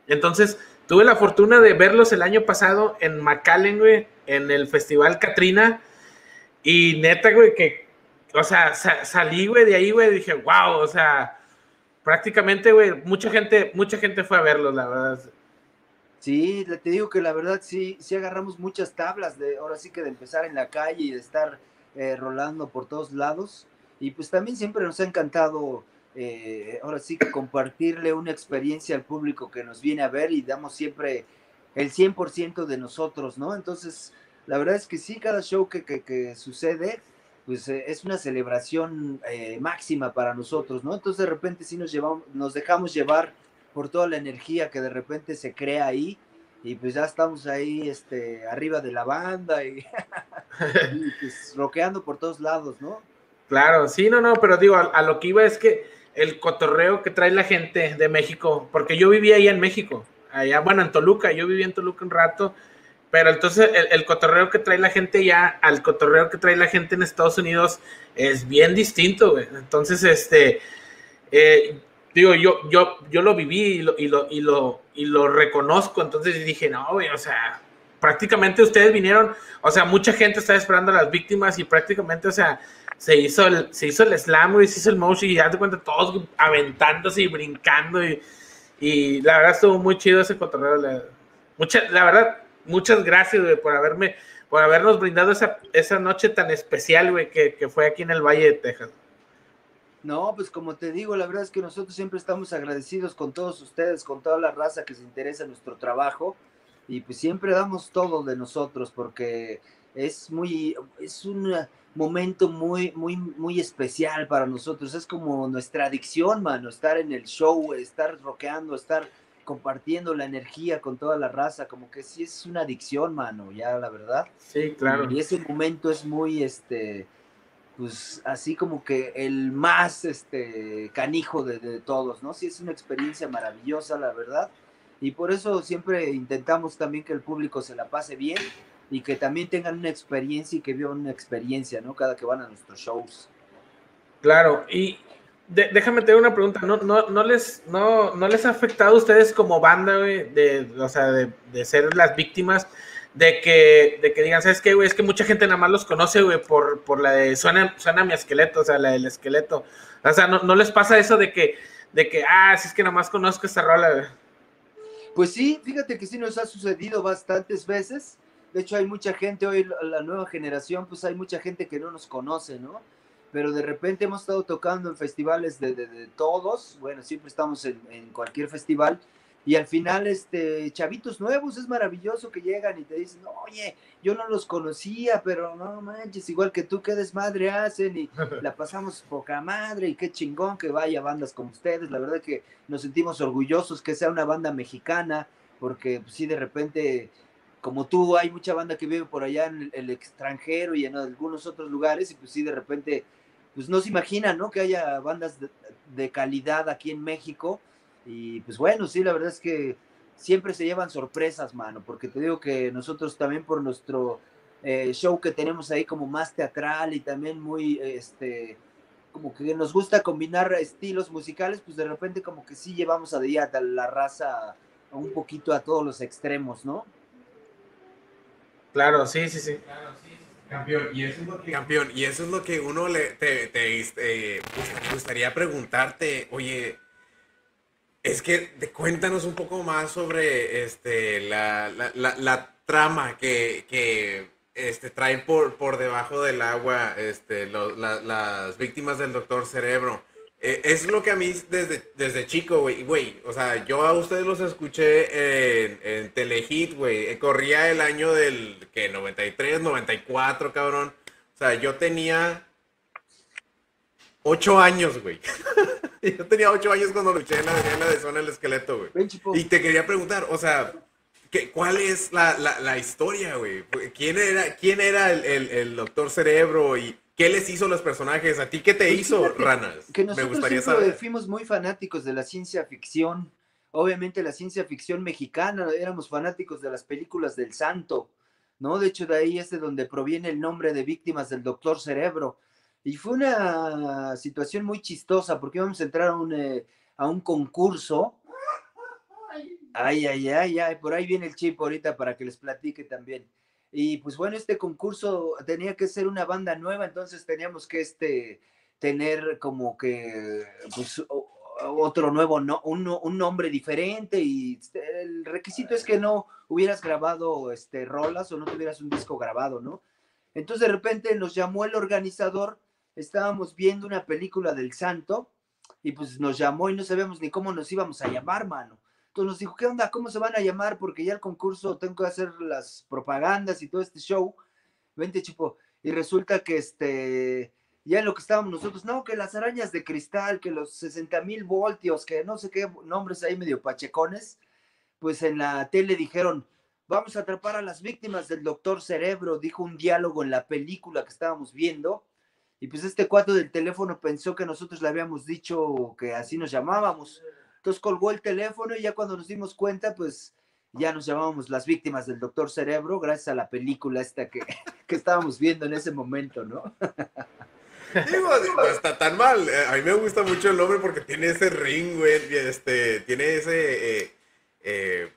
Entonces, tuve la fortuna de verlos el año pasado en McAllen, güey, en el Festival Katrina. Y neta, güey, que, o sea, sa- salí, güey, de ahí, güey, dije, wow, o sea, prácticamente, güey, mucha gente, mucha gente fue a verlos, la verdad. Sí, te digo que la verdad sí, sí agarramos muchas tablas de ahora sí que de empezar en la calle y de estar eh, rolando por todos lados. Y pues también siempre nos ha encantado eh, ahora sí que compartirle una experiencia al público que nos viene a ver y damos siempre el 100% de nosotros, ¿no? Entonces, la verdad es que sí, cada show que, que, que sucede, pues eh, es una celebración eh, máxima para nosotros, ¿no? Entonces de repente sí nos, llevamos, nos dejamos llevar por toda la energía que de repente se crea ahí y pues ya estamos ahí este, arriba de la banda y, y, pues rockeando por todos lados, ¿no? Claro, sí, no, no, pero digo, a, a lo que iba es que el cotorreo que trae la gente de México, porque yo vivía ahí en México, allá, bueno, en Toluca, yo viví en Toluca un rato, pero entonces el, el cotorreo que trae la gente ya al cotorreo que trae la gente en Estados Unidos es bien distinto, güey. Entonces, este, eh, digo, yo, yo, yo lo viví y lo, y lo, y lo, y lo reconozco, entonces dije, no, güey, o sea, prácticamente ustedes vinieron, o sea, mucha gente estaba esperando a las víctimas y prácticamente, o sea, se hizo el, se hizo el slam, güey, se hizo el motion y ya te cuenta todos aventándose y brincando y, y la verdad estuvo muy chido ese cotorreo. La, mucha, la verdad, muchas gracias, güey, por haberme, por habernos brindado esa, esa noche tan especial, güey, que, que fue aquí en el Valle de Texas. No, pues como te digo, la verdad es que nosotros siempre estamos agradecidos con todos ustedes, con toda la raza que se interesa en nuestro trabajo y pues siempre damos todo de nosotros porque es muy, es un momento muy, muy, muy especial para nosotros. Es como nuestra adicción, mano, estar en el show, estar rockeando, estar compartiendo la energía con toda la raza, como que sí es una adicción, mano, ya la verdad. Sí, claro. Y ese momento es muy, este, pues así como que el más, este, canijo de, todos, ¿no? Sí es una experiencia maravillosa, la verdad. Y por eso siempre intentamos también que el público se la pase bien y que también tengan una experiencia y que vivan una experiencia, ¿no? Cada que van a nuestros shows. Claro, y de- déjame tener una pregunta, ¿no, no, no, les, no, ¿no les ha afectado a ustedes como banda, de, o sea, de ser las víctimas, de que, de que digan, ¿sabes qué, güey? Es que mucha gente nada más los conoce, güey, por, por la de suena, suena mi esqueleto, o sea, la del esqueleto. O sea, ¿no, no les pasa eso de que, de que, ah, si es que nada más conozco esta rola, güey? Pues sí, fíjate que sí nos ha sucedido bastantes veces. De hecho, hay mucha gente hoy, la- nueva generación, pues hay mucha gente que no nos conoce, ¿no? Pero de repente hemos estado tocando en festivales de, de- de todos, bueno, siempre estamos en, en cualquier festival, y al final, este, chavitos nuevos, es maravilloso que llegan y te dicen, oye, yo no los conocía, pero no manches, igual que tú, qué desmadre hacen, y la pasamos poca madre, y qué chingón que vaya bandas como ustedes, la verdad que nos sentimos orgullosos que sea una banda mexicana, porque pues, sí, de repente, como tú, hay mucha banda que vive por allá en el, extranjero y en algunos otros lugares, y pues sí, de repente, pues no se imaginan, ¿no? Que haya bandas de, de calidad aquí en México, y pues bueno, sí, la verdad es que siempre se llevan sorpresas, mano, porque te digo que nosotros también por nuestro eh, show que tenemos ahí como más teatral y también muy, este, como que nos gusta combinar estilos musicales, pues de repente como que sí llevamos a día a la raza a un poquito a todos los extremos, ¿no? Claro, sí, sí, sí. Claro, sí, campeón. Y eso es lo que. Campeón, y eso es lo que uno le te, te, me gustaría preguntarte, oye, es que cuéntanos un poco más sobre este la, la, la- trama que, que, este, traen por, por debajo del agua este, las víctimas del doctor Cerebro. Eh, es lo que a mí desde, desde chico, güey, güey, o sea, yo a ustedes los escuché en, en Telehit, güey, eh, corría el año del, que 93, 94, cabrón. O sea, yo tenía ocho años, güey. yo tenía ocho años cuando luché en la, de zona del esqueleto, güey. Ven. Y te quería preguntar, o sea, ¿qué, ¿cuál es la, la, la historia, güey? ¿Quién era, quién era el, el, el doctor Cerebro y qué les hizo los personajes? ¿A ti qué te Pues hizo, fíjate Ranas? Que Me gustaría saber. fuimos muy fanáticos de la ciencia ficción. Obviamente la ciencia ficción mexicana, éramos fanáticos de las películas del santo, ¿no? De hecho, de ahí es de donde proviene el nombre de víctimas del doctor Cerebro. Y fue una situación muy chistosa porque íbamos a entrar a un, eh, a un concurso. Ay, ay, ay, ay, por ahí viene el chip ahorita para que les platique también. Y pues bueno, este concurso tenía que ser una banda nueva, entonces teníamos que este, tener como que pues, otro nuevo, no, un, un nombre diferente y este, el requisito es que no hubieras grabado este, rolas o no tuvieras un disco grabado, ¿no? Entonces de repente nos llamó el organizador, estábamos viendo una película del santo y pues nos llamó y no sabíamos ni cómo nos íbamos a llamar, mano. Entonces nos dijo, ¿qué onda? ¿Cómo se van a llamar? Porque ya el concurso tengo que hacer las propagandas y todo este show. Vente, chipo. Y resulta que este, ya lo que estábamos nosotros, no, que las arañas de cristal, que los 60 mil voltios, que no sé qué nombres ahí medio pachecones, pues en la tele dijeron, vamos a atrapar a las víctimas del doctor Cerebro, dijo un diálogo en la película que estábamos viendo. Y pues este cuatro del teléfono pensó que nosotros le habíamos dicho que así nos llamábamos. Entonces colgó el teléfono y ya cuando nos dimos cuenta, pues ya nos llamábamos las víctimas del doctor Cerebro, gracias a la película esta que, que estábamos viendo en ese momento, ¿no? Digo, no está tan mal. Eh, A mí me gusta mucho el nombre porque tiene ese ring, güey. Este, tiene ese. eh, eh,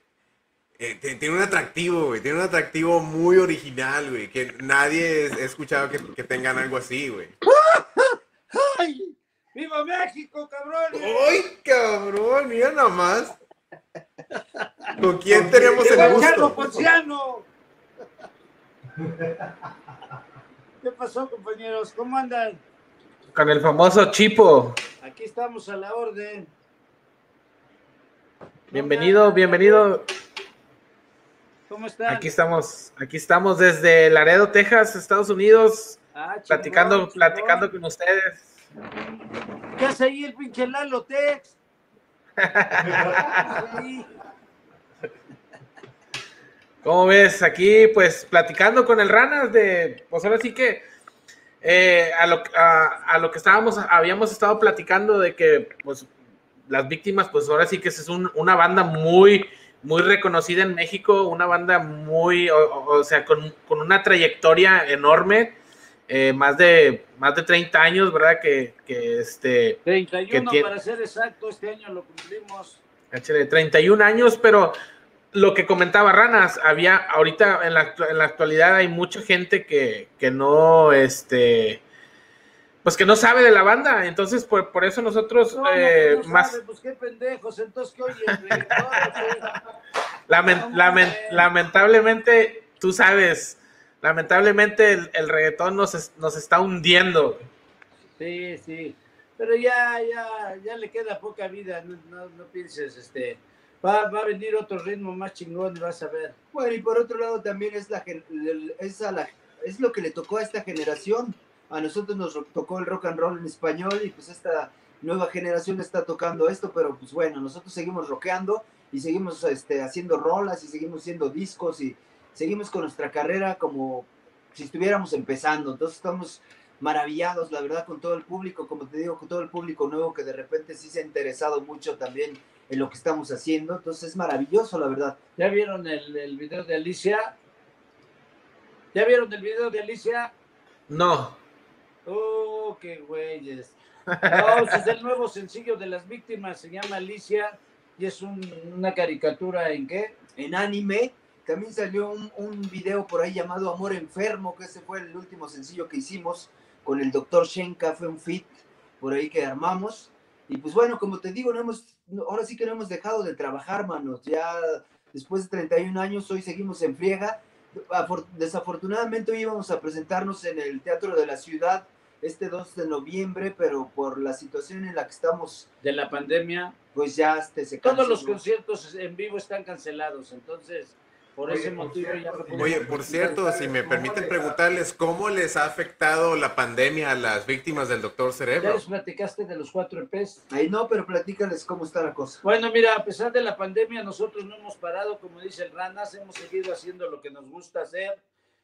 eh, ti- tiene un atractivo, güey. Tiene un atractivo muy original, güey. Que nadie he escuchado que, que tengan algo así, güey. ¡Ay! ¡Viva México, cabrones! ¡Ay, cabrón! Mira nada más. ¿Con quién tenemos ¡Llegó el gusto? Ponciano! ¿Qué pasó, compañeros? ¿Cómo andan? Con el famoso Chipo. Aquí estamos a la orden. Bienvenido, bienvenido. ¿Cómo están? Aquí estamos, aquí estamos desde Laredo, Texas, Estados Unidos, Ah, chingón, platicando, chingón. platicando con ustedes. ¿Qué hace ahí el pinche Lalo Tex? ¿Cómo ves? Aquí, pues, platicando con el Ranas de, pues ahora sí que eh, a, lo, a, a lo que estábamos, habíamos estado platicando de que, pues, las víctimas, pues ahora sí que es un- una banda muy, muy reconocida en México, una banda muy, o, sea, con, con una trayectoria enorme, eh, más de, más de 30 años, ¿verdad? Que, que este, 31 tiene- para ser exacto, este año lo cumplimos. Échale, 31 años, pero lo que comentaba Ranas, había ahorita en la, en la actualidad hay mucha gente que, que no, este, pues que no sabe de la banda, entonces por, por eso nosotros No, no, eh, no más sabe, pues qué pendejos, entonces que oye, reggaetón, lamen- no lamen- mames. lamentablemente, tú sabes, lamentablemente el, el reggaetón nos, es- nos está hundiendo. Sí, sí. Pero ya, ya, ya le queda poca vida, no, no, no pienses, este. Va, va a venir otro ritmo más chingón y vas a ver. Bueno, y por otro lado también es, la, es, a la- es lo que le tocó a esta generación. A nosotros nos tocó el rock and roll en español y pues esta nueva generación está tocando esto, pero pues bueno, nosotros seguimos rockeando y seguimos este, haciendo rolas y seguimos haciendo discos y seguimos con nuestra carrera como si estuviéramos empezando. Entonces estamos maravillados, la verdad, con todo el público, como te digo, con todo el público nuevo que de repente sí se ha interesado mucho también en lo que estamos haciendo. Entonces es maravilloso, la verdad. ¿Ya vieron el, el video de Alicia? ¿Ya vieron el video de Alicia? No, Oh, qué güeyes. No, es el nuevo sencillo de las víctimas, se llama Alicia y es un- una caricatura en qué? en anime. También salió un, video por ahí llamado Amor Enfermo, que ese fue el último sencillo que hicimos con el doctor Shenka, fue un fit por ahí que armamos. Y pues bueno, como te digo, no hemos, ahora sí que no hemos dejado de trabajar, manos. Ya después de 31 años, hoy seguimos en friega. afor- desafortunadamente hoy íbamos a presentarnos en el Teatro de la Ciudad este 2 de noviembre, pero por la situación en la que estamos, De la pandemia, pues ya este, se todos los canceló. conciertos en vivo están cancelados, entonces por Oye, ese motivo ya Oye, por cierto, si me permiten preguntarles, ¿cómo les ha afectado la pandemia a las víctimas del doctor Ya Cerebro? les platicaste de los cuatro EPs. Ahí no, pero platícales cómo está la cosa. Bueno, mira, a pesar de la pandemia, nosotros no hemos parado, como dice el Ranas, hemos seguido haciendo lo que nos gusta hacer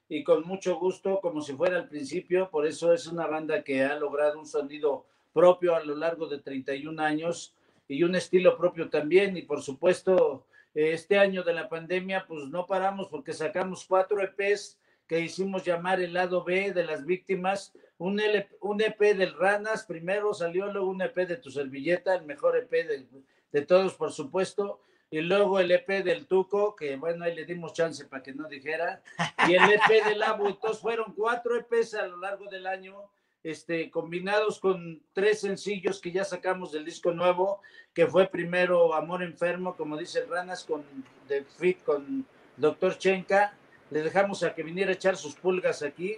y con mucho gusto, como si fuera al principio. Por eso es una banda que ha logrado un sonido propio a lo largo de 31 años y un estilo propio también. Y por supuesto, este año de la pandemia, pues no paramos porque sacamos cuatro EPs que hicimos llamar el lado B de las víctimas. Un, un EP del Ranas, primero salió luego un EP de tu servilleta, el mejor EP de, de todos, por supuesto. Y luego el EP del Tuco, que bueno, ahí le dimos chance para que no dijera. Y el EP del Abu. Entonces fueron cuatro EPs a lo largo del año, este, combinados con tres sencillos que ya sacamos del disco nuevo, que fue primero Amor Enfermo, como dice Ranas, con The Fit, con Doctor Chenka. Le dejamos a que viniera a echar sus pulgas aquí.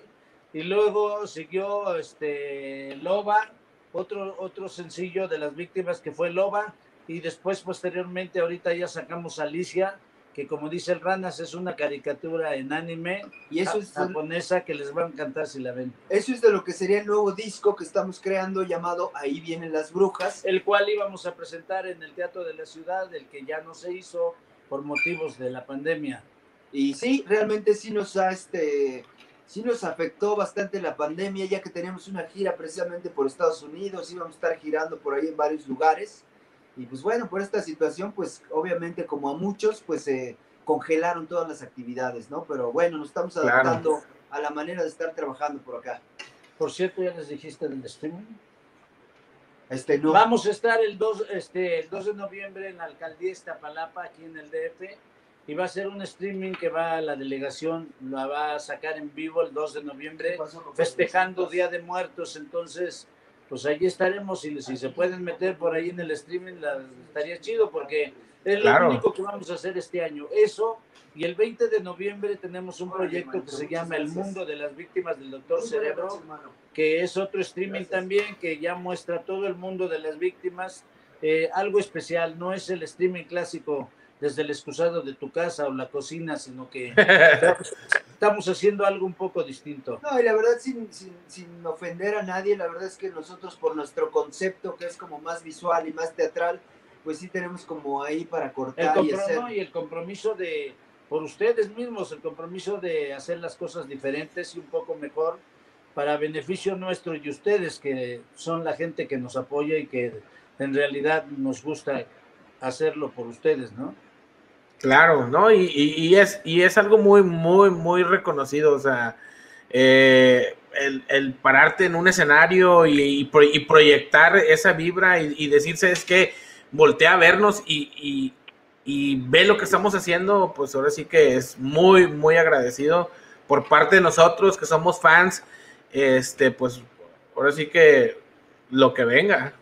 Y luego siguió este, Loba, otro, otro sencillo de las víctimas que fue Loba. Y después, posteriormente, ahorita ya sacamos Alicia, que como dice el Ranas, es una caricatura en anime Y eso es, japonesa que les va a encantar si la ven. eso es de lo que sería el nuevo disco que estamos creando llamado Ahí vienen las brujas. El cual íbamos a presentar en el Teatro de la Ciudad, el que ya no se hizo por motivos de la pandemia. Y sí, realmente sí nos ha, este, sí nos afectó bastante la pandemia, ya que teníamos una gira precisamente por Estados Unidos, íbamos a estar girando por ahí en varios lugares. Y pues bueno, por esta situación, pues obviamente como a muchos, pues se congelaron todas las actividades, ¿no? Pero bueno, nos estamos Claro. adaptando a la manera de estar trabajando por acá. Por cierto, ya les dijiste del streaming. Este, no. Vamos a estar el 2, este, el 2 de noviembre en la alcaldía Iztapalapa, aquí en el DF, y va a ser un streaming que va la delegación, la va a sacar en vivo el 2 de noviembre, festejando Día de Muertos. Entonces, pues allí estaremos. Y si se pueden meter por ahí en el streaming, la- estaría chido porque es Claro. lo único que vamos a hacer este año. Eso. Y el 20 de noviembre tenemos un proyecto que se llama El Mundo de las Víctimas del Doctor Cerebro, que es otro streaming también que ya muestra todo el mundo de las víctimas. Eh, algo especial, no es el streaming clásico desde el excusado de tu casa o la cocina, sino que estamos haciendo algo un poco distinto. No, y la verdad, sin, sin, sin ofender a nadie, la verdad es que nosotros por nuestro concepto, que es como más visual y más teatral, pues sí tenemos como ahí para El cortar y hacer... compromiso y el compromiso de, por ustedes mismos, el compromiso de hacer las cosas diferentes y un poco mejor para beneficio nuestro y de ustedes, que son la gente que nos apoya y que en realidad nos gusta hacerlo por ustedes, ¿no? Claro, ¿no? Y, es, y es algo muy, muy, muy reconocido. O sea, eh, el, pararte en un escenario y, y pro- y proyectar esa vibra y, decirse es que voltea a vernos y ve lo que estamos haciendo, pues ahora sí que es muy, muy agradecido por parte de nosotros que somos fans. Este, pues ahora sí que lo que venga.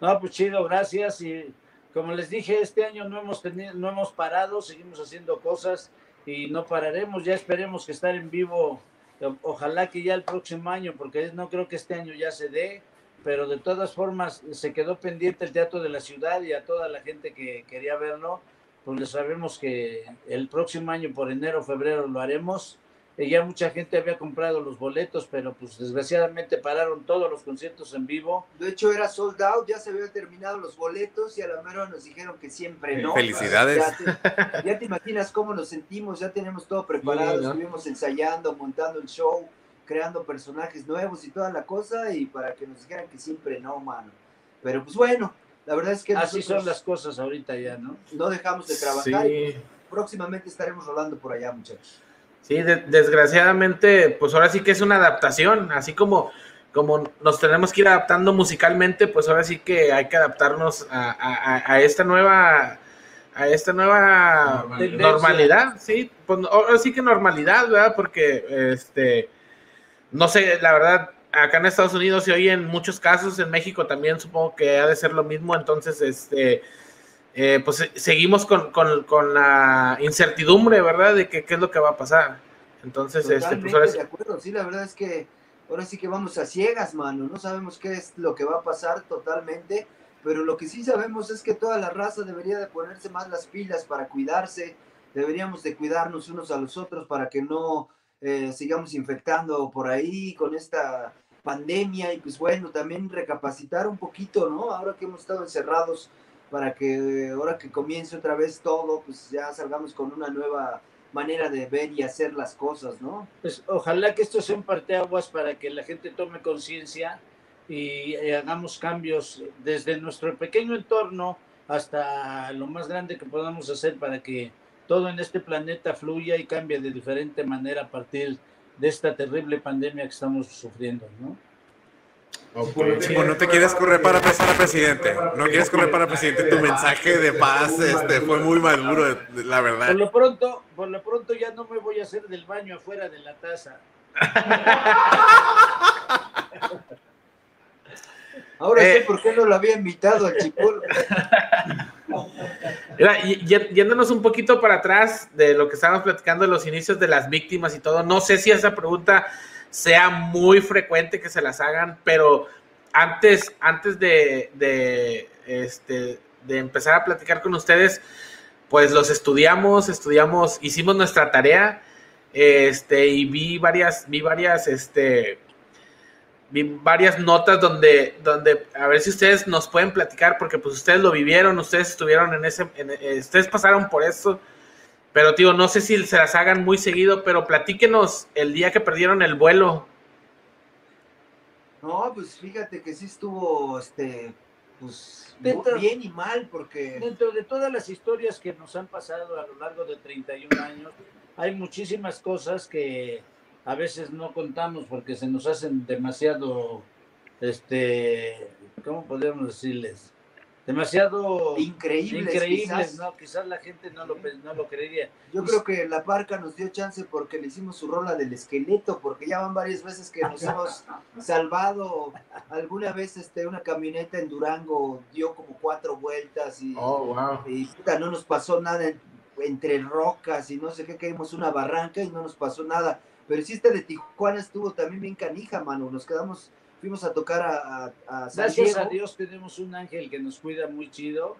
No, pues chido, gracias. Y como les dije, este año no hemos tenido, no hemos parado, seguimos haciendo cosas y no pararemos. Ya esperemos que estar en vivo, ojalá que ya el próximo año, porque no creo que este año ya se dé, pero de todas formas se quedó pendiente el Teatro de la Ciudad y a toda la gente que quería verlo, pues les sabemos que el próximo año, por enero, febrero, lo haremos. Y ya mucha gente había comprado los boletos, pero pues desgraciadamente pararon todos los conciertos en vivo. De hecho, era sold out, ya se habían terminado los boletos y a la mera nos dijeron que siempre no. Felicidades. Ya te, ya te imaginas cómo nos sentimos, ya tenemos todo preparado, Sí, ¿no? estuvimos ensayando, montando el show, creando personajes nuevos y toda la cosa, y para que nos dijeran que siempre no, mano. Pero pues bueno, la verdad es que Así son las cosas ahorita ya, ¿no? no dejamos de trabajar y próximamente estaremos rolando por allá, muchachos. Sí, de- desgraciadamente, pues ahora sí que es una adaptación, así como, como nos tenemos que ir adaptando musicalmente, pues ahora sí que hay que adaptarnos a, a- esta nueva, a esta nueva Normalidad. normalidad, sí, pues ahora sí que normalidad, ¿verdad? Porque, este, no sé, la verdad, acá en Estados Unidos se oye en muchos casos, en México también supongo que ha de ser lo mismo, entonces, este, eh, pues seguimos con, con- con la incertidumbre, ¿verdad? De que qué es lo que va a pasar. Entonces, este, pues ahora sí- de acuerdo, sí, la verdad es que ahora sí que vamos a ciegas, mano, no sabemos qué es lo que va a pasar totalmente, pero lo que sí sabemos es que toda la raza debería de ponerse más las pilas para cuidarse, deberíamos de cuidarnos unos a los otros para que no eh, sigamos infectando por ahí con esta pandemia y pues bueno, también recapacitar un poquito, ¿no? Ahora que hemos estado encerrados para que ahora que comience otra vez todo, pues ya salgamos con una nueva manera de ver y hacer las cosas, ¿no? Pues ojalá que esto sea un parteaguas para que la gente tome conciencia y eh, hagamos cambios desde nuestro pequeño entorno hasta lo más grande que podamos hacer para que todo en este planeta fluya y cambie de diferente manera a partir de esta terrible pandemia que estamos sufriendo, ¿no? Ok. Chimo, no te quieres correr para, para presidente. No quieres correr para presidente. Tu mensaje de paz este, fue muy maduro, la Por verdad. lo pronto, por lo pronto ya no me voy a hacer del baño afuera de la taza. Ahora Eh. sé por qué no lo había invitado al Chipol. Mira, y- y- yéndonos un poquito para atrás de lo que estábamos platicando de los inicios de las víctimas y todo, no sé si esa pregunta sea muy frecuente que se las hagan, pero antes, antes de, de, este, de empezar a platicar con ustedes, pues los estudiamos, estudiamos, hicimos nuestra tarea, este, y vi varias, vi varias, este, vi varias notas donde, donde, a ver si ustedes nos pueden platicar, porque pues ustedes lo vivieron, ustedes estuvieron en ese, eh, ustedes pasaron por eso, pero tío, no sé si se las hagan muy seguido, pero platíquenos el día que perdieron el vuelo. No, pues fíjate que sí estuvo, este, pues, Dentro- bien y mal, porque Dentro de todas las historias que nos han pasado a lo largo de 31 años, hay muchísimas cosas que a veces no contamos porque se nos hacen demasiado, este, ¿cómo podríamos decirles? Demasiado increíbles, increíbles, quizás. ¿no? Quizás la gente no lo, no lo creería. Yo creo que la parca nos dio chance porque le hicimos su rola del esqueleto, porque ya van varias veces que nos hemos salvado. Alguna vez este, una camioneta en Durango dio como cuatro vueltas y, Oh, wow. y puta, no nos pasó nada en- entre rocas y no sé qué, caímos una barranca y no nos pasó nada. Pero sí, este de Tijuana estuvo también bien canija, mano. Nos quedamos, fuimos a tocar a, a, a San Gracias a. Dios tenemos un ángel que nos cuida muy chido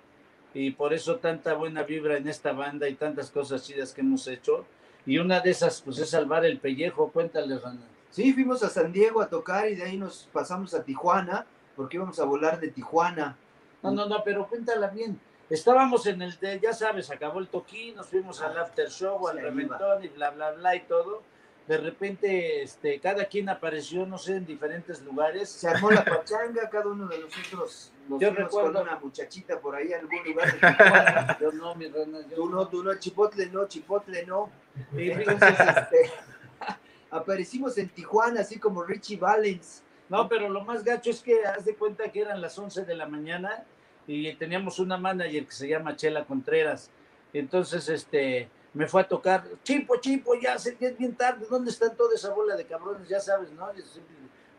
y por eso tanta buena vibra en esta banda y tantas cosas chidas que hemos hecho. Y una de esas, pues, es salvar el pellejo. Cuéntale, Rana. Sí, fuimos a San Diego a tocar y de ahí nos pasamos a Tijuana, porque íbamos a volar de Tijuana. No, no, no, pero cuéntala bien. Estábamos en el, de- ya sabes, acabó el toquín, nos fuimos al after show, Sí, al ahí reventón y bla, bla, bla y todo. De repente, este, cada quien apareció, no sé, en diferentes lugares. Se armó la pachanga, cada uno de nosotros nos Yo recuerdo- con una muchachita por ahí en algún lugar de Tijuana. Yo no, mi Rana, yo Tú no, tú no, Chipotle no, Chipotle no. Y Entonces, este, aparecimos en Tijuana, así como Richie Valens. No, pero lo más gacho es que haz de cuenta que eran las 11 de la mañana y teníamos una manager que se llama Chela Contreras. Entonces, este, me fue a tocar, Chipo, Chipo, ya, se- es bien tarde, ¿dónde están toda esa bola de cabrones? Ya sabes, ¿no? Es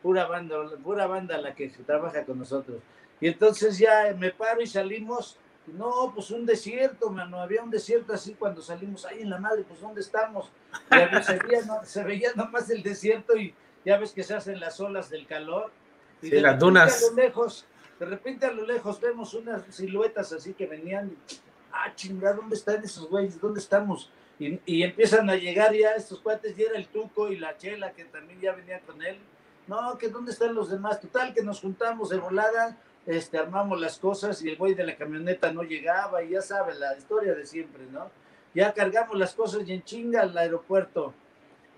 pura banda, pura banda la que trabaja con nosotros. Y entonces ya me paro y salimos. No, pues un desierto, mano, había un desierto así cuando salimos, ahí en la madre, pues ¿dónde estamos? Y se, veía, no- se veía nomás el desierto y ya ves que se hacen las olas del calor. Y Sí, de las dunas. A lo lejos, de repente a lo lejos vemos unas siluetas así que venían. Ah, chingada, ¿dónde están esos güeyes? ¿Dónde estamos? Y, empiezan a llegar ya estos cuates, y era el Tuco y la Chela, que también ya venía con él. No, que dónde están los demás. Total, que nos juntamos de volada, este, armamos las cosas y el güey de la camioneta no llegaba, y ya sabes, la historia de siempre, ¿no? Ya cargamos las cosas y en chinga al aeropuerto.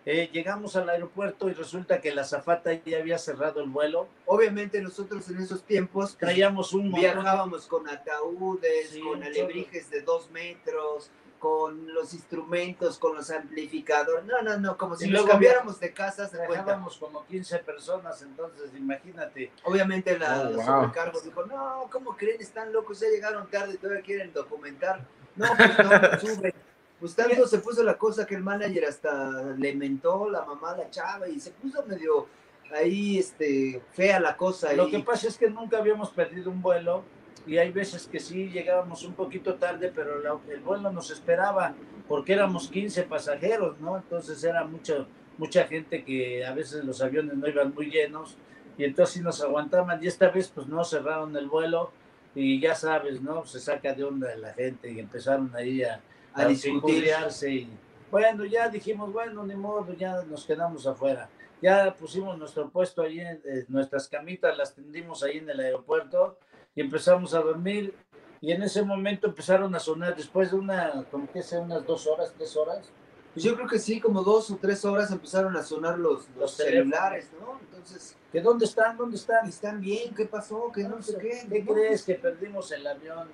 Eh, llegamos al aeropuerto y resulta que la zafata ya había cerrado el vuelo. Obviamente nosotros en esos tiempos Traíamos un montón viajábamos con ataúdes, Sí, con alebrijes de dos metros, con los instrumentos, con los amplificadores. No, no, no, como si Y nos cambiáramos de casa, se cuenta. Viajábamos como 15 personas, entonces imagínate. Obviamente la Oh, wow. sobrecargo dijo, no, ¿cómo creen? Están locos, ya llegaron tarde, todavía quieren documentar. No, pues no, pues sube. Pues tanto se puso la cosa que el manager hasta le mentó la mamá a la chava y se puso medio ahí, este, fea la cosa. Lo y- que pasa es que nunca habíamos perdido un vuelo y hay veces que sí llegábamos un poquito tarde, pero la- el vuelo nos esperaba porque éramos 15 pasajeros, ¿no? Entonces era mucho, mucha gente que a veces los aviones no iban muy llenos y entonces sí nos aguantaban y esta vez pues no cerraron el vuelo y ya sabes, ¿no? Se saca de onda la gente y empezaron ahí a, A discutir. y bueno, ya dijimos, bueno, ni modo, ya nos quedamos afuera. Ya pusimos nuestro puesto ahí, en, eh, nuestras camitas las tendimos ahí en el aeropuerto y empezamos a dormir. Y en ese momento empezaron a sonar, después de una, como que sea, unas dos horas, tres horas, Pues yo creo que sí, como dos o tres horas empezaron a sonar los, los, Los celulares, ¿no? Entonces, que ¿dónde están? ¿Dónde están? ¿están bien? ¿Qué pasó? ¿Qué no sé qué? ¿Qué No, crees que perdimos el avión?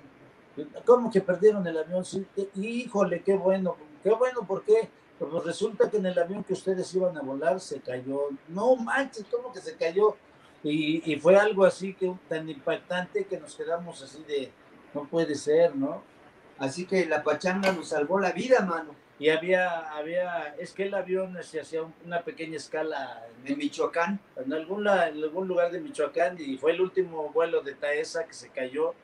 ¿Cómo que perdieron el avión? Sí, híjole, qué bueno. Qué bueno, ¿por qué? Pues resulta que en el avión que ustedes iban a volar se cayó. No manches, ¿cómo que se cayó? Y, fue algo así que tan impactante que nos quedamos así de, no puede ser, ¿no? Así que la pachanga nos salvó la vida, mano. Y había, había, es que el avión se hacía un- una pequeña escala en, Michoacán. en algún, en algún lugar de Michoacán y fue el último vuelo de Taesa que se cayó,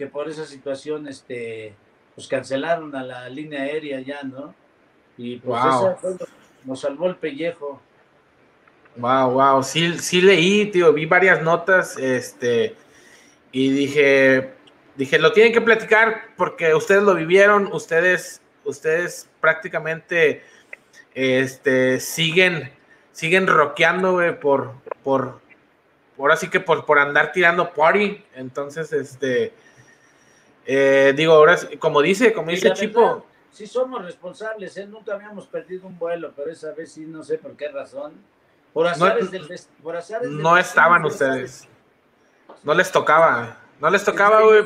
que por esa situación este, pues cancelaron a la línea aérea ya, ¿no? Y pues Wow. esa nos salvó el pellejo. Wow, wow, sí, sí leí, tío, vi varias notas, este, y dije, dije, lo tienen que platicar porque ustedes lo vivieron, ustedes, ustedes prácticamente, este, siguen, siguen rockeando, güey, por, por, ahora sí que por, por andar tirando party, entonces, este, eh, digo, ahora, como dice, como dice Chipo, sí somos responsables, ¿eh? nunca habíamos perdido un vuelo, pero esa vez sí, no sé por qué razón. Por azares del des- por azares del no estaban ustedes. No les tocaba. No les tocaba, güey.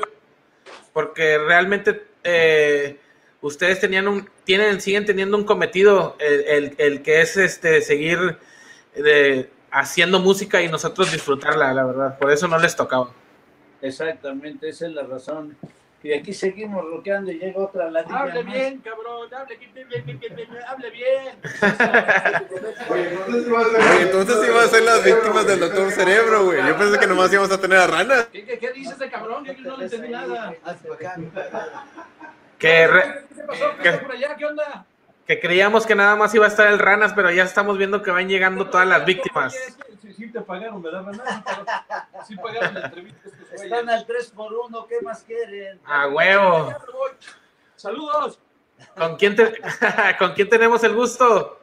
Porque realmente eh, ustedes tenían un, tienen, siguen teniendo un cometido, el, el- el que es este seguir haciendo música y nosotros disfrutarla, la verdad. Por eso no les tocaba. Exactamente, esa es la razón. Y aquí seguimos roqueando y llega otra ladilla Hable más. bien, cabrón, hable bien, bien, bien, hable bien. Oye, entonces iba a ser. Oye, entonces iban a ser las víctimas del doctor Cerebro, güey. Yo pensé que nomás íbamos a tener a ranas. ¿Qué, qué, qué dice ese cabrón? Yo no le entendí nada. Acá. Que, re- ¿Qué pasó? ¿Qué ¿Qué? allá? ¿Qué onda? Que creíamos que nada más iba a estar el Ranas, pero ya estamos viendo que van llegando todas las víctimas. Sí, sí te pagaron, ¿verdad, Renan? Sí pagaron la entrevista. Están al 3 por 1 ¿qué más quieren? A huevo. Saludos. ¿Con quién, te- ¿Con quién tenemos el gusto?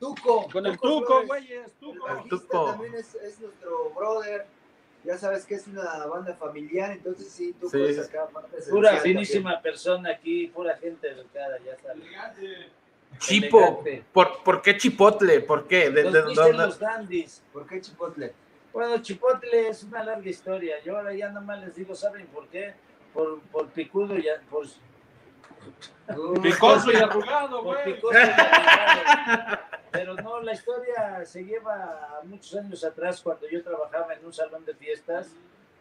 Tuco. Con el Tuco güeyes, El Tuco. bajista Tuco. también es, es nuestro brother. Ya sabes que es una banda familiar, entonces sí, Tuco Sí. es acá parte Pura finísima persona aquí, pura gente educada, ya sabes. Elegante. Chipo. ¿Por, por qué Chipotle? ¿Por qué? ¿De- Los de- dicen dónde- los dandies. también. ¿Por qué Chipotle? Bueno, Chipotle es una larga historia. Yo ahora ya nomás les digo, ¿saben por qué? Por, por picudo y por, Picoso y arrugado, por güey. picoso y arrugado. Pero no, la historia se lleva a muchos años atrás cuando yo trabajaba en un salón de fiestas.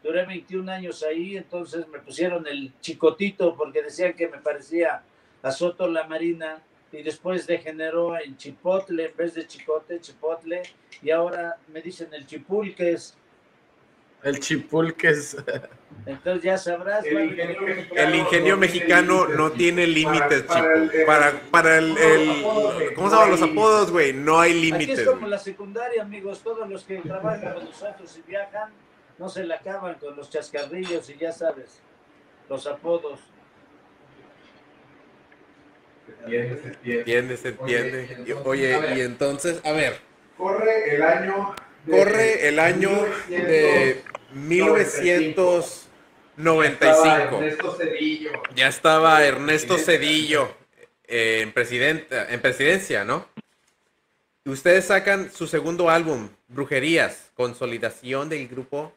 Duré 21 años ahí, entonces me pusieron el chicotito porque decían que me parecía a Soto la Marina y después degeneró en Chipotle en vez de Chicote, Chipotle y ahora me dicen el Chipulques. El Chipulques. Entonces ya sabrás. El ingenio mexicano. El ingenio mexicano no tiene límites, chico. Para, para el, el- ¿Cómo se llaman los apodos, güey? No hay Aquí es límites. como la secundaria, amigos. Todos los que trabajan con nosotros y viajan no se la acaban con los chascarrillos y ya sabes, los apodos. Entiende, se entiende. Entiende, se entiende. Oye, Y- Oye, y entonces, a ver, Corre el año. de- corre el año de 1995. Ernesto Cedillo. Ya estaba Ernesto Cedillo eh, en, presidenta, en presidencia, ¿no? Y ustedes sacan su segundo álbum, Brujerías, consolidación del grupo.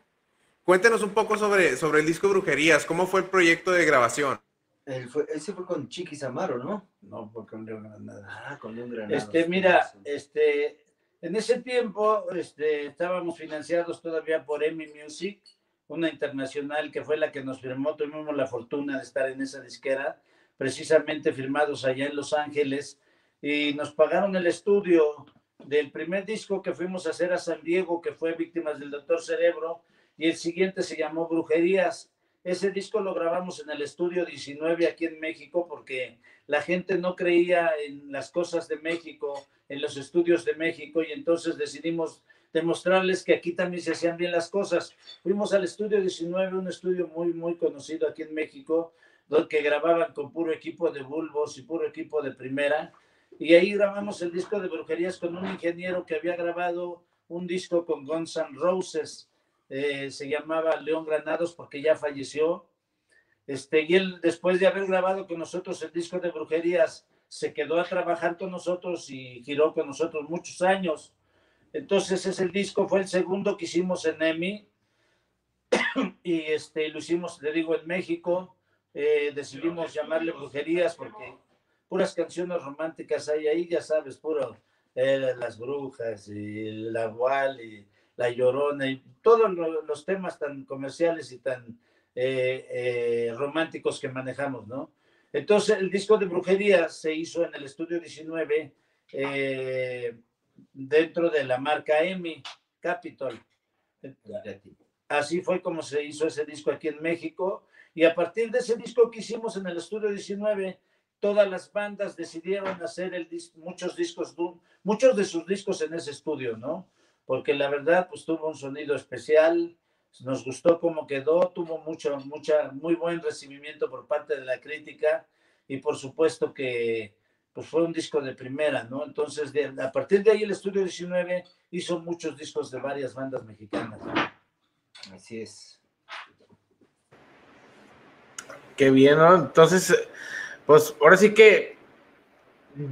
Cuéntenos un poco sobre, sobre el disco Brujerías, ¿cómo fue el proyecto de grabación? Él fue- ese fue con Chiquis Amaro, ¿no? No, porque no nada. Ah, con León Granados. Este, mira, este, en ese tiempo este, estábamos financiados todavía por EMI Music, una internacional que fue la que nos firmó. Tuvimos la fortuna de estar en esa disquera, precisamente firmados allá en Los Ángeles, y nos pagaron el estudio del primer disco que fuimos a hacer a San Diego, que fue Víctimas del Doctor Cerebro, y el siguiente se llamó Brujerías. Ese disco lo grabamos en el estudio 19 aquí en México porque la gente no creía en las cosas de México, en los estudios de México y entonces decidimos demostrarles que aquí también se hacían bien las cosas. Fuimos al estudio 19, un estudio muy, muy conocido aquí en México, donde grababan con puro equipo de bulbos y puro equipo de primera. Y ahí grabamos el disco de brujerías con un ingeniero que había grabado un disco con Guns N' Roses, eh, se llamaba León Granados porque ya falleció. Este, y él, después de haber grabado con nosotros el disco de brujerías, se quedó a trabajar con nosotros y giró con nosotros muchos años. Entonces, ese disco fue el segundo que hicimos en EMI y este, lo hicimos, le digo, en México. Eh, decidimos llamarle brujerías porque puras canciones románticas hay ahí, ya sabes, puro eh, las brujas y la gual y la llorona y todos lo- los temas tan comerciales y tan eh, eh, románticos que manejamos, ¿no? Entonces, el disco de brujería se hizo en el estudio 19 eh, dentro de la marca EMI Capitol. Así fue como se hizo ese disco aquí en México. Y a partir de ese disco que hicimos en el estudio 19, todas las bandas decidieron hacer muchos discos, muchos de sus discos en ese estudio, ¿no? Porque la verdad, pues tuvo un sonido especial, nos gustó cómo quedó, tuvo mucho, mucha, muy buen recibimiento por parte de la crítica y por supuesto que pues fue un disco de primera, ¿no? Entonces, de- a partir de ahí el estudio 19 hizo muchos discos de varias bandas mexicanas. Así es. Qué bien, ¿no? Entonces, pues ahora sí que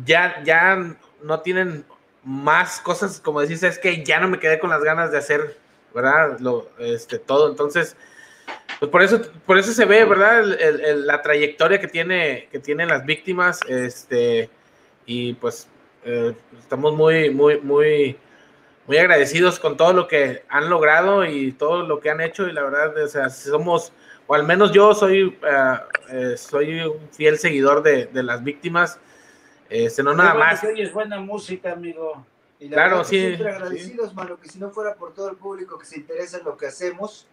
ya, ya no tienen más cosas, como decís, es que ya no me quedé con las ganas de hacer, ¿verdad? Lo, este, todo. Entonces, pues por eso, por eso se ve, ¿verdad? El- el- la trayectoria que tiene, que tienen las víctimas, este, y pues eh, estamos muy, muy, muy, muy agradecidos con todo lo que han logrado y todo lo que han hecho, y la verdad, o sea, somos o al menos yo soy, eh, soy un fiel seguidor de, de las víctimas. Este, no nada más. que oyes buena música, amigo. Y la Claro, sí, Siempre sí. agradecidos, mano, que si no fuera por todo el público que se interesa en lo que hacemos,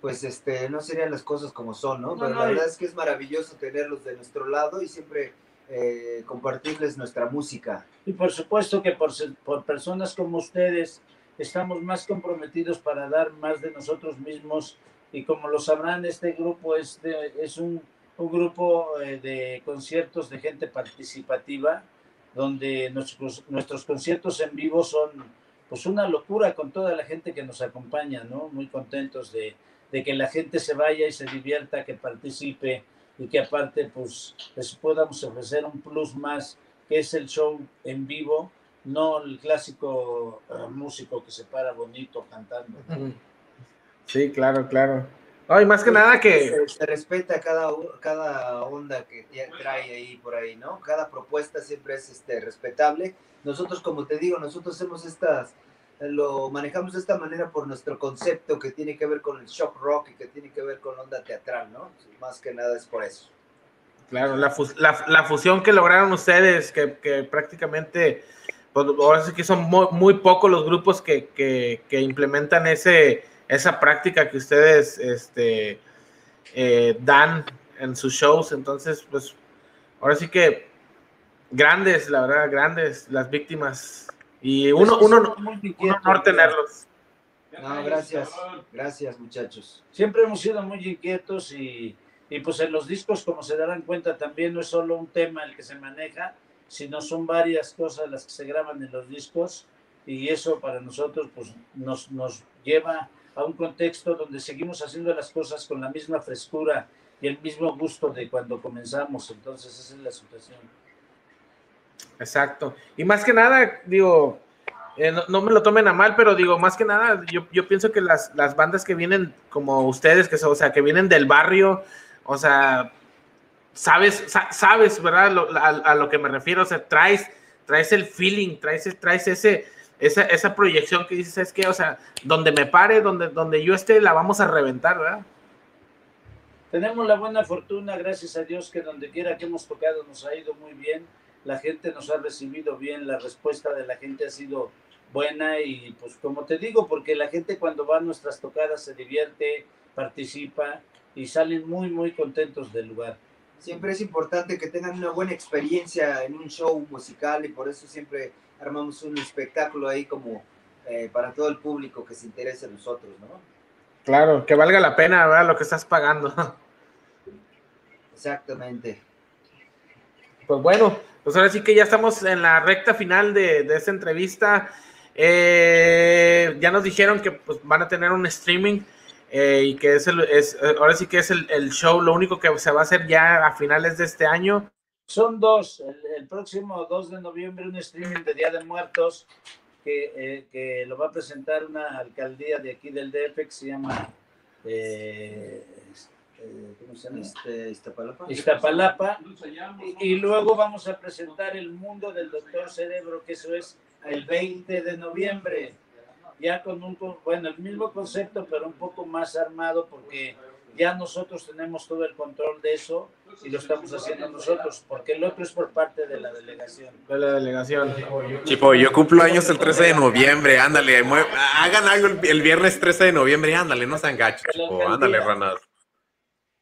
pues este, no serían las cosas como son, ¿no? No, Pero no, la y- verdad es que es maravilloso tenerlos de nuestro lado y siempre eh, compartirles nuestra música. Y por supuesto que por, por personas como ustedes estamos más comprometidos para dar más de nosotros mismos y como lo sabrán, este grupo es, de- es un, un grupo eh, de conciertos de gente participativa donde nuestros, nuestros conciertos en vivo son pues una locura con toda la gente que nos acompaña, ¿no? Muy contentos de, que la gente se vaya y se divierta, que participe y que aparte pues les podamos ofrecer un plus más que es el show en vivo, no el clásico eh, músico que se para bonito cantando. Sí, claro, claro. No, y más que nada que, Se, se respeta cada, cada onda que trae ahí por ahí, ¿no? Cada propuesta siempre es este, respetable. Nosotros, como te digo, nosotros hacemos estas, lo manejamos de esta manera por nuestro concepto que tiene que ver con el shock rock y que tiene que ver con onda teatral, ¿no? Más que nada es por eso. claro, la, fus- la, la fusión que lograron ustedes, que, que prácticamente, pues, ahora sí que son muy, muy pocos los grupos que, que, que implementan ese, esa práctica que ustedes este, eh, dan en sus shows. Entonces, pues, ahora sí que grandes, la verdad, grandes las víctimas. Y uno, uno, un honor tenerlos. No, gracias. Gracias, muchachos. Siempre hemos sido muy inquietos y, y pues en los discos, como se darán cuenta, también no es solo un tema el que se maneja, sino son varias cosas las que se graban en los discos y eso para nosotros pues nos, nos lleva a un contexto donde seguimos haciendo las cosas con la misma frescura y el mismo gusto de cuando comenzamos. Entonces esa es la situación. Exacto. Y más que nada, digo, eh, no, me lo tomen a mal, pero digo, más que nada, yo, yo pienso que las, las bandas que vienen como ustedes, que son, o sea, que vienen del barrio, o sea, sabes, sa- sabes, ¿verdad? Lo- a, lo que me refiero, o sea, traes, el feeling, traes ese, esa, esa proyección que dices, es que, o sea, donde me pare, donde, donde yo esté, la vamos a reventar, ¿verdad? Tenemos la buena fortuna, gracias a Dios, que donde quiera que hemos tocado nos ha ido muy bien. La gente nos ha recibido bien, la respuesta de la gente ha sido buena y pues como te digo, porque la gente cuando va a nuestras tocadas se divierte, participa y salen muy, muy contentos del lugar. Siempre es importante que tengan una buena experiencia en un show musical y por eso siempre armamos un espectáculo ahí como eh, para todo el público que se interese en nosotros, ¿no? Claro, que valga la pena, ¿verdad? Lo que estás pagando. Exactamente. Pues bueno, pues ahora sí que ya estamos en la recta final de, de esta entrevista. Eh, ya nos dijeron que pues, van a tener un streaming eh, y que es, el, es ahora sí que es el, el show, lo único que se va a hacer ya a finales de este año. Son dos, el, el próximo 2 de noviembre un streaming de Día de Muertos que, eh, que lo va a presentar una alcaldía de aquí del DF que se llama... eh, eh, ¿Cómo se llama? Este, Iztapalapa. Y, y luego vamos a presentar el mundo del doctor Cerebro, que eso es el 20 de noviembre. Ya con un, con- bueno, el mismo concepto, pero un poco más armado, porque ya nosotros tenemos todo el control de eso y lo estamos haciendo nosotros, porque el otro es por parte de la delegación. De la delegación. Chipo, yo cumplo años el 13 de noviembre, ándale, hagan algo el, el viernes 13 de noviembre, ándale, no sean gachos, chipo, ándale, ranas.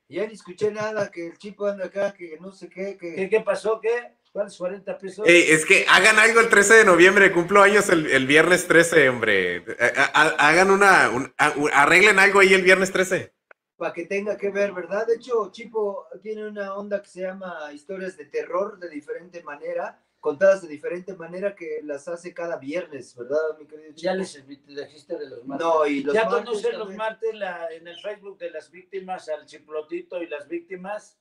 Ya ni escuché nada, que el chico anda acá, que no sé qué, que... ¿Qué, qué pasó? ¿Qué? ¿Cuántos 40 pesos? Ey, es que hagan algo el 13 de noviembre, cumplo años el, el viernes 13, hombre. Ha- ha- Hagan una, un- arreglen algo ahí el viernes 13. Para que tenga que ver, ¿verdad? De hecho, Chipo tiene una onda que se llama historias de terror de diferente manera, contadas de diferente manera que las hace cada viernes, ¿verdad, mi querido Chipo? Ya les dijiste de los martes. No, y los ya martes conocen los martes la- en el Facebook de las víctimas, al chiplotito y las víctimas.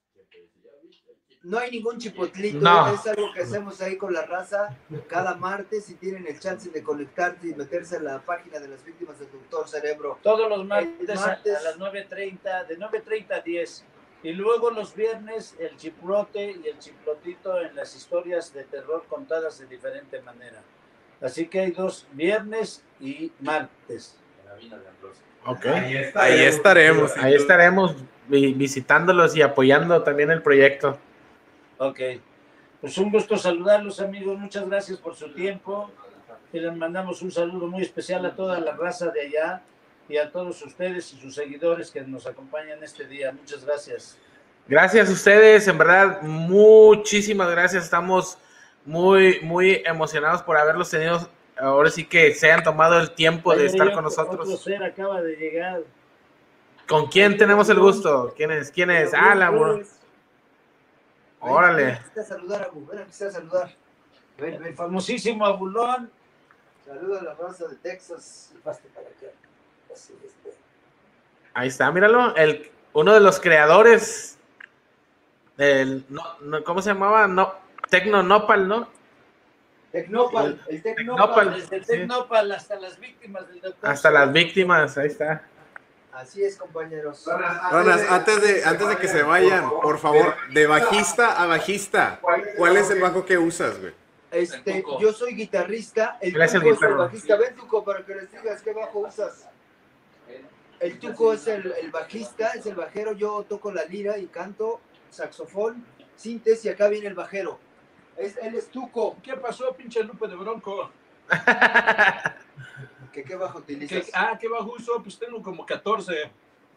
No hay ningún chipotlito, No. es algo que hacemos ahí con la raza cada martes y tienen el chance de conectarte y meterse a la página de las víctimas del doctor Cerebro. Todos los martes, a- martes. A, las 9.30, de 9.30 a 10. Y luego los viernes el chiplote y el chiplotito en las historias de terror contadas de diferente manera. Así que hay dos, viernes y martes. Ok. Ahí, está, Ahí estaremos. Ahí estaremos vi- visitándolos y apoyando también el proyecto. Ok. Pues un gusto saludarlos, amigos. Muchas gracias por su tiempo. Y les mandamos un saludo muy especial a toda la raza de allá y a todos ustedes y sus seguidores que nos acompañan este día. Muchas gracias. Gracias a ustedes, en verdad, muchísimas gracias. Estamos muy, muy emocionados por haberlos tenido. Ahora sí que se hayan tomado el tiempo de estar con otro- Otro nosotros. ser acaba de llegar. ¿Con quién tenemos el gusto? ¿Quién es? ¿Quién es? Ah, la bro- Órale. Ven, ven, a saludar, Abu, ven a saludar. Ven, El ven, famosísimo Abulón. saluda a la raza de Texas. Paste para acá. Así, este. Ahí está, míralo. El, uno de los creadores del. No, no, ¿Cómo se llamaba? No, Tecno Nopal, ¿no? Tecnopal, el Tecnopal. Tecnopal. Desde Sí. Tecnopal hasta las víctimas del doctor. Hasta las víctimas, ahí está. Así es, compañeros. Ranas, antes de, antes de que se vayan, por favor, de bajista a bajista, ¿cuál es el bajo que usas, güey? Este, yo soy guitarrista, el el Tuco es el bajista. Ven, Tuco, para que les digas qué bajo usas. El Tuco es el, el bajista, es el bajero. Yo toco la lira y canto, saxofón, sintes y acá viene el bajero. Es, él es Tuco. ¿Qué pasó, pinche Lupe de Bronco? ¿Qué, ¿Qué bajo ¿Qué- utilizas? ah, ¿qué bajo uso? Pues tengo como 14.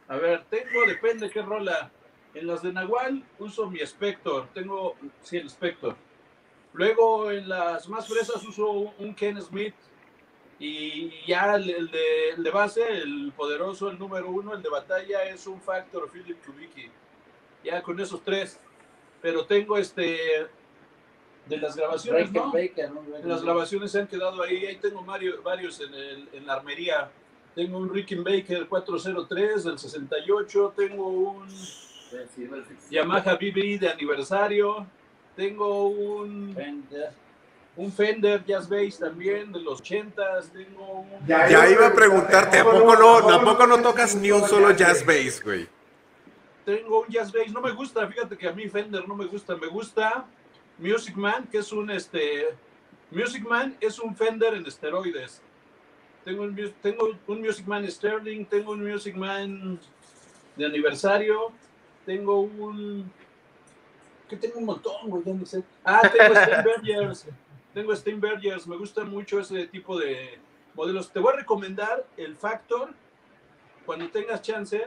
A ver, tengo, depende qué rola. En las de Nahual uso mi Spector. Tengo, sí, el Spector. Luego en las más fresas uso un Ken Smith. Y ya el, el de, el de base, el poderoso, el número uno, el de batalla, es un Factor Philip Kubicki. Ya con esos tres. Pero tengo este. De las grabaciones, Breaker, ¿no? Breaker, ¿no? Las grabaciones se han quedado ahí. Ahí tengo Mario- varios en, el- en la armería. Tengo un Rickenbacker 403 del 68. Tengo un Yamaha BB de aniversario. Tengo un, Fender. un Fender Jazz Bass también de los 80s. Tengo un. Ya iba a preguntarte, ¿a poco no, ¿a poco no tocas ni un solo jazz bass, güey? Tengo un Jazz Bass. No me gusta, fíjate que a mí Fender no me gusta. Me gusta Music Man, que es un este. Music Man es un Fender en esteroides. Tengo un, tengo un Music Man Sterling, tengo un Music Man de aniversario, tengo un. que tengo un montón, güey, no sé. Ah, tengo Steinbergers. tengo Steinbergers, me gusta mucho ese tipo de modelos. Te voy a recomendar el Factor cuando tengas chance.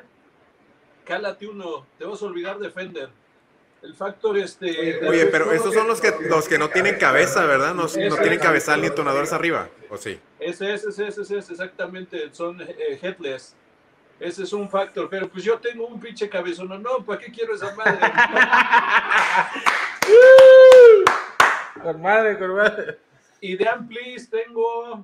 cálate uno, te vas a olvidar de Fender. El factor este... Oye, pero esos son los que los que no tienen cabeza, ¿verdad? No, no tienen cabezal ni entonadores arriba, ¿o sí? Ese, ese, ese, ese, ese, exactamente, son eh, headless. Ese es un factor, pero pues yo tengo un pinche cabezón, no, no, ¿para qué quiero esa madre? Con madre, con madre. y de Amplis tengo,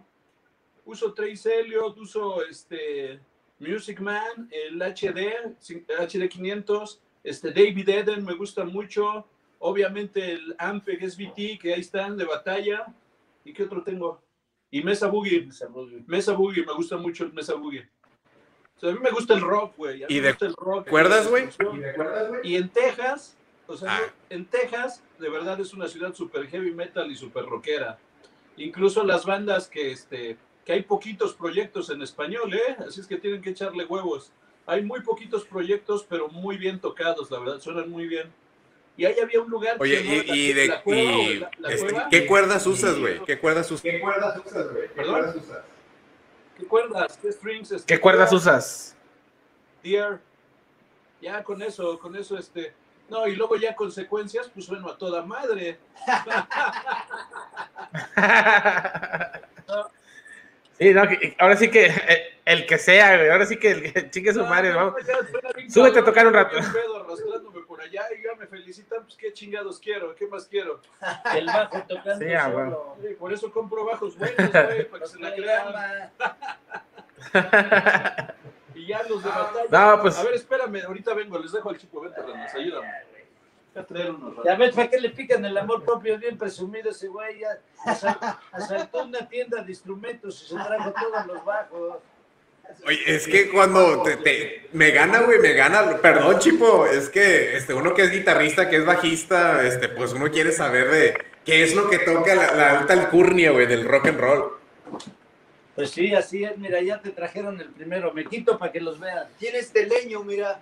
uso Trace Elliot, uso este Music Man, el HD, cin- HD 500, este David Eden me gusta mucho, obviamente el Ampeg SVT que ahí están de batalla, ¿y qué otro tengo? Y Mesa Boogie, Mesa Boogie, me gusta mucho el Mesa Boogie. O sea, a mí me gusta el rock, güey. ¿Y de cuerdas, güey? ¿Y recuerdas, güey? Y en Texas, o sea, Ah. en Texas, de verdad es una ciudad super heavy metal y super rockera. Incluso las bandas que, este, que hay poquitos proyectos en español, ¿eh? Así es que tienen que echarle huevos. Hay muy poquitos proyectos, pero muy bien tocados, la verdad, suenan muy bien. Y ahí había un lugar Oye, que y, y la, de la cueva, o y, la- la este, cueva. ¿qué cuerdas usas, güey? ¿Qué cuerdas usas? ¿Qué cuerdas usas, güey? ¿Qué ¿Perdón? cuerdas usas? ¿Qué cuerdas? ¿Qué strings? este, ¿Qué cuerdas usas? Deer. Ya con eso, con eso, este... No, y luego ya consecuencias, pues bueno, a toda madre. Sí, no, que- ahora sí que eh, el que sea, güey. Ahora sí que el chingue su madre, No, vamos. bien Súbete a tocar un rato. pedo, arrastrándome por allá y ya me felicitan, pues qué chingados quiero, qué más quiero. El bajo tocando Sí, ah, solo. Sí, por eso compro bajos buenos, güey, para que se la crean. Y ya los de batalla. No, pues- A ver, espérame, ahorita vengo, les dejo al chico, vente, Renas, ayúdame. Traer unos Ya ves, ¿para qué le pican el amor propio? Bien presumido ese güey. Ya asal- asaltó una tienda de instrumentos y se trajo todos los bajos. Oye, es que cuando te, te- me gana, güey, me gana, perdón, Chipo, es que este, uno que es guitarrista, que es bajista, este, pues uno quiere saber de qué es lo que toca la, la alta alcurnia, güey, del rock and roll. Pues sí, así es. Mira, ya te trajeron el primero. Me quito para que los vean. Tiene este leño, mira,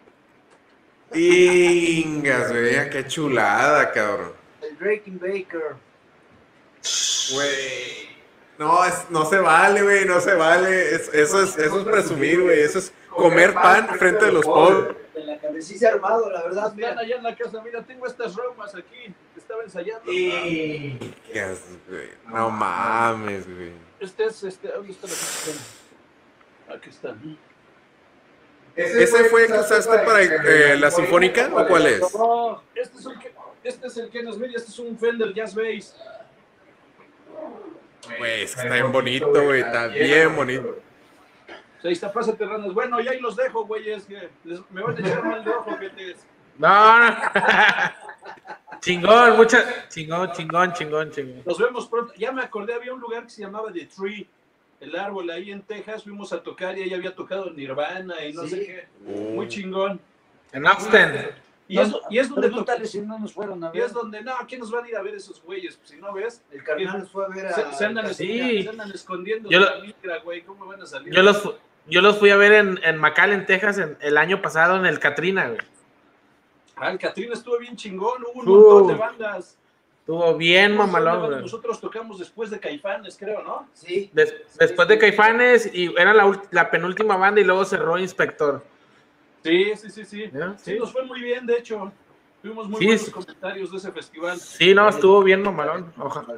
Ingas, güey, qué chulada, cabrón. el Breaking Baker. Güey. No, es- no se vale, güey, no se vale. Es- eso, es, eso es presumir, güey. Eso es comer pan frente de los pobres. De la cabecita. Sí se ha armado, la verdad, mira. allá en la casa, mira, tengo estas romas aquí, estaba ensayando. Güey. No mames, güey. Este es, este, ¿dónde está la? Aquí está. ¿Ese fue el que usaste para eh, la sinfónica o cuál es? No, este es el que, este es el Smith y este es un Fender Jazz Bass. Güey, es que está bien bonito, güey. Está bien bonito. O sea, ahí está, pásate, ranas. Bueno, ya ahí los dejo, güeyes, que les- me van a echar mal de ojo, que te... No, no. chingón, mucha. Chingón, chingón, chingón, chingón. Nos vemos pronto. Ya me acordé, había un lugar que se llamaba The Tree, el árbol, ahí en Texas. Fuimos a tocar y ahí había tocado Nirvana y no Sí. sé qué. Muy chingón. En Austin. Y es, y es donde toca- si no nos fueron a Y ver. es donde, no, ¿quién nos van a ir a ver esos güeyes? Pues, si no ves, El carnal nos fue a ver a... se, se andan, Sí. se andan escondiendo Yo la migra, güey. ¿Cómo van a salir? Yo los, yo los fui a ver en, en McAllen, Texas, en, el año pasado en el Katrina, güey. Ah, el Catrina estuvo bien chingón, hubo un Uh. montón de bandas. Estuvo bien Nosotros- mamalón. Nosotros tocamos después de Caifanes, creo, ¿no? Sí. Des- después de Caifanes, y era la, la penúltima banda, y luego cerró Inspector. Sí, sí, sí, sí. ¿Ya? Sí, nos fue muy bien, de hecho. Tuvimos muy Sí, buenos comentarios de ese festival. Sí, no, estuvo bien mamalón. Ojalá.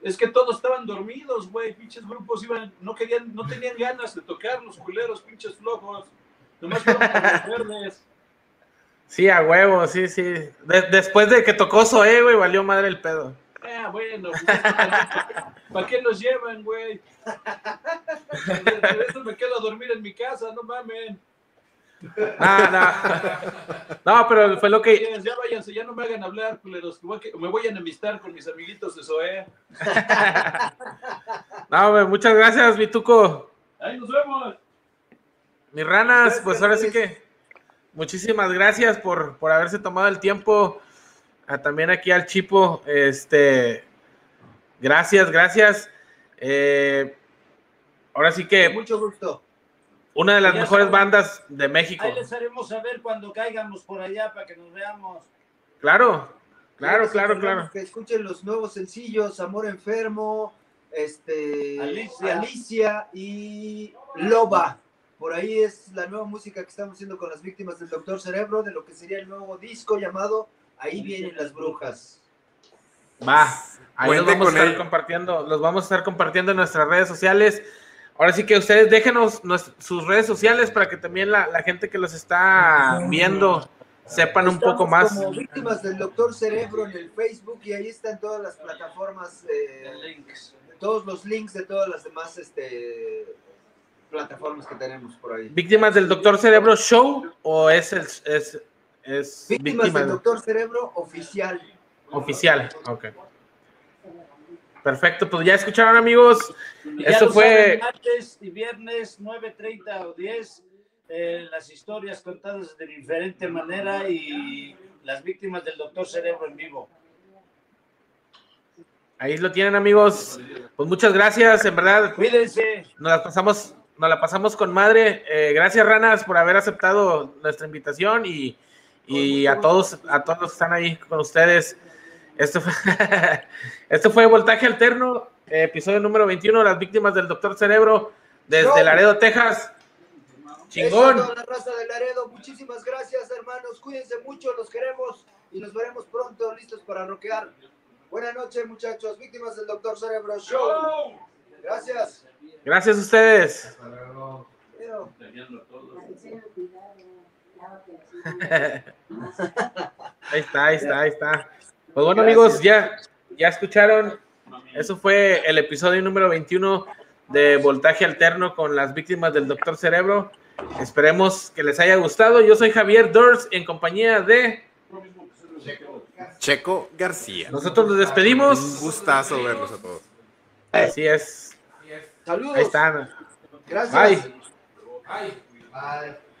Es que todos estaban dormidos, güey. Pinches grupos iban, no querían, no tenían ganas de tocar los culeros, pinches flojos. Nomás fueron los verdes. Sí, a huevo, sí, sí. De- después de que tocó Zoé, güey, valió madre el pedo. Ah, bueno, pues ¿para qué los llevan, güey? Eso me quedo a dormir en mi casa, no mamen. No, no. No, pero fue lo que. Ya váyanse, ya no me hagan hablar, culeros. que Me voy a enemistar con mis amiguitos de Zoé. No, güey, muchas gracias, Vituco. Ahí nos vemos. Mis ranas, pues ahora sí que. Muchísimas gracias por, por haberse tomado el tiempo. Ah, también aquí al Chipo. Este. Gracias, gracias. Eh, ahora sí que Mucho gusto. una de las mejores bandas de México. Ahí les haremos saber cuando caigamos por allá para que nos veamos. Claro, claro, claro, claro. Que escuchen los nuevos sencillos, Amor Enfermo, este, Alicia. Alicia y Loba. Por ahí es la nueva música que estamos haciendo con las víctimas del Doctor Cerebro, de lo que sería el nuevo disco llamado Ahí vienen las brujas. Va, ahí los vamos a estar él. compartiendo, los vamos a estar compartiendo en nuestras redes sociales. Ahora sí que ustedes déjenos sus redes sociales para que también la, la gente que los está viendo sepan un poco más. Como víctimas del Doctor Cerebro en el Facebook y ahí están todas las plataformas, eh, Links. todos los links de todas las demás este, plataformas que tenemos por ahí. ¿Víctimas del Doctor Cerebro Show o es el es, es Víctimas víctima del Doctor Cerebro oficial. oficial? Ok. Perfecto, pues ya escucharon amigos. Ya Eso fue- saben, martes y viernes 9.30 o 10, eh, las historias contadas de diferente manera y las víctimas del doctor Cerebro en vivo. Ahí lo tienen amigos. Pues muchas gracias, en verdad. Cuídense. Nos las pasamos, nos la pasamos con madre. Eh, gracias, Ranas, por haber aceptado nuestra invitación y, y a todos, a todos los que están ahí con ustedes. Esto fue, esto fue Voltaje Alterno, episodio número 21, las víctimas del Doctor Cerebro, desde. Laredo, Texas. Eso Chingón. toda la raza de Laredo. Muchísimas gracias, hermanos. Cuídense mucho, los queremos y nos veremos pronto listos para rockear. Buenas noches, muchachos. Víctimas del Doctor Cerebro Show. Gracias. Gracias a ustedes. Hasta luego. Pero- Ahí está, ahí está, ahí está. Pues bueno, amigos, ya, ya escucharon. Eso fue el episodio número 21 de Voltaje Alterno con las víctimas del Doctor Cerebro. Esperemos que les haya gustado. Yo soy Javier Dors en compañía de. Checo García. Nosotros nos Un despedimos. gustazo verlos a todos. Así es. Saludos. Ahí están. Gracias. Bye. Bye.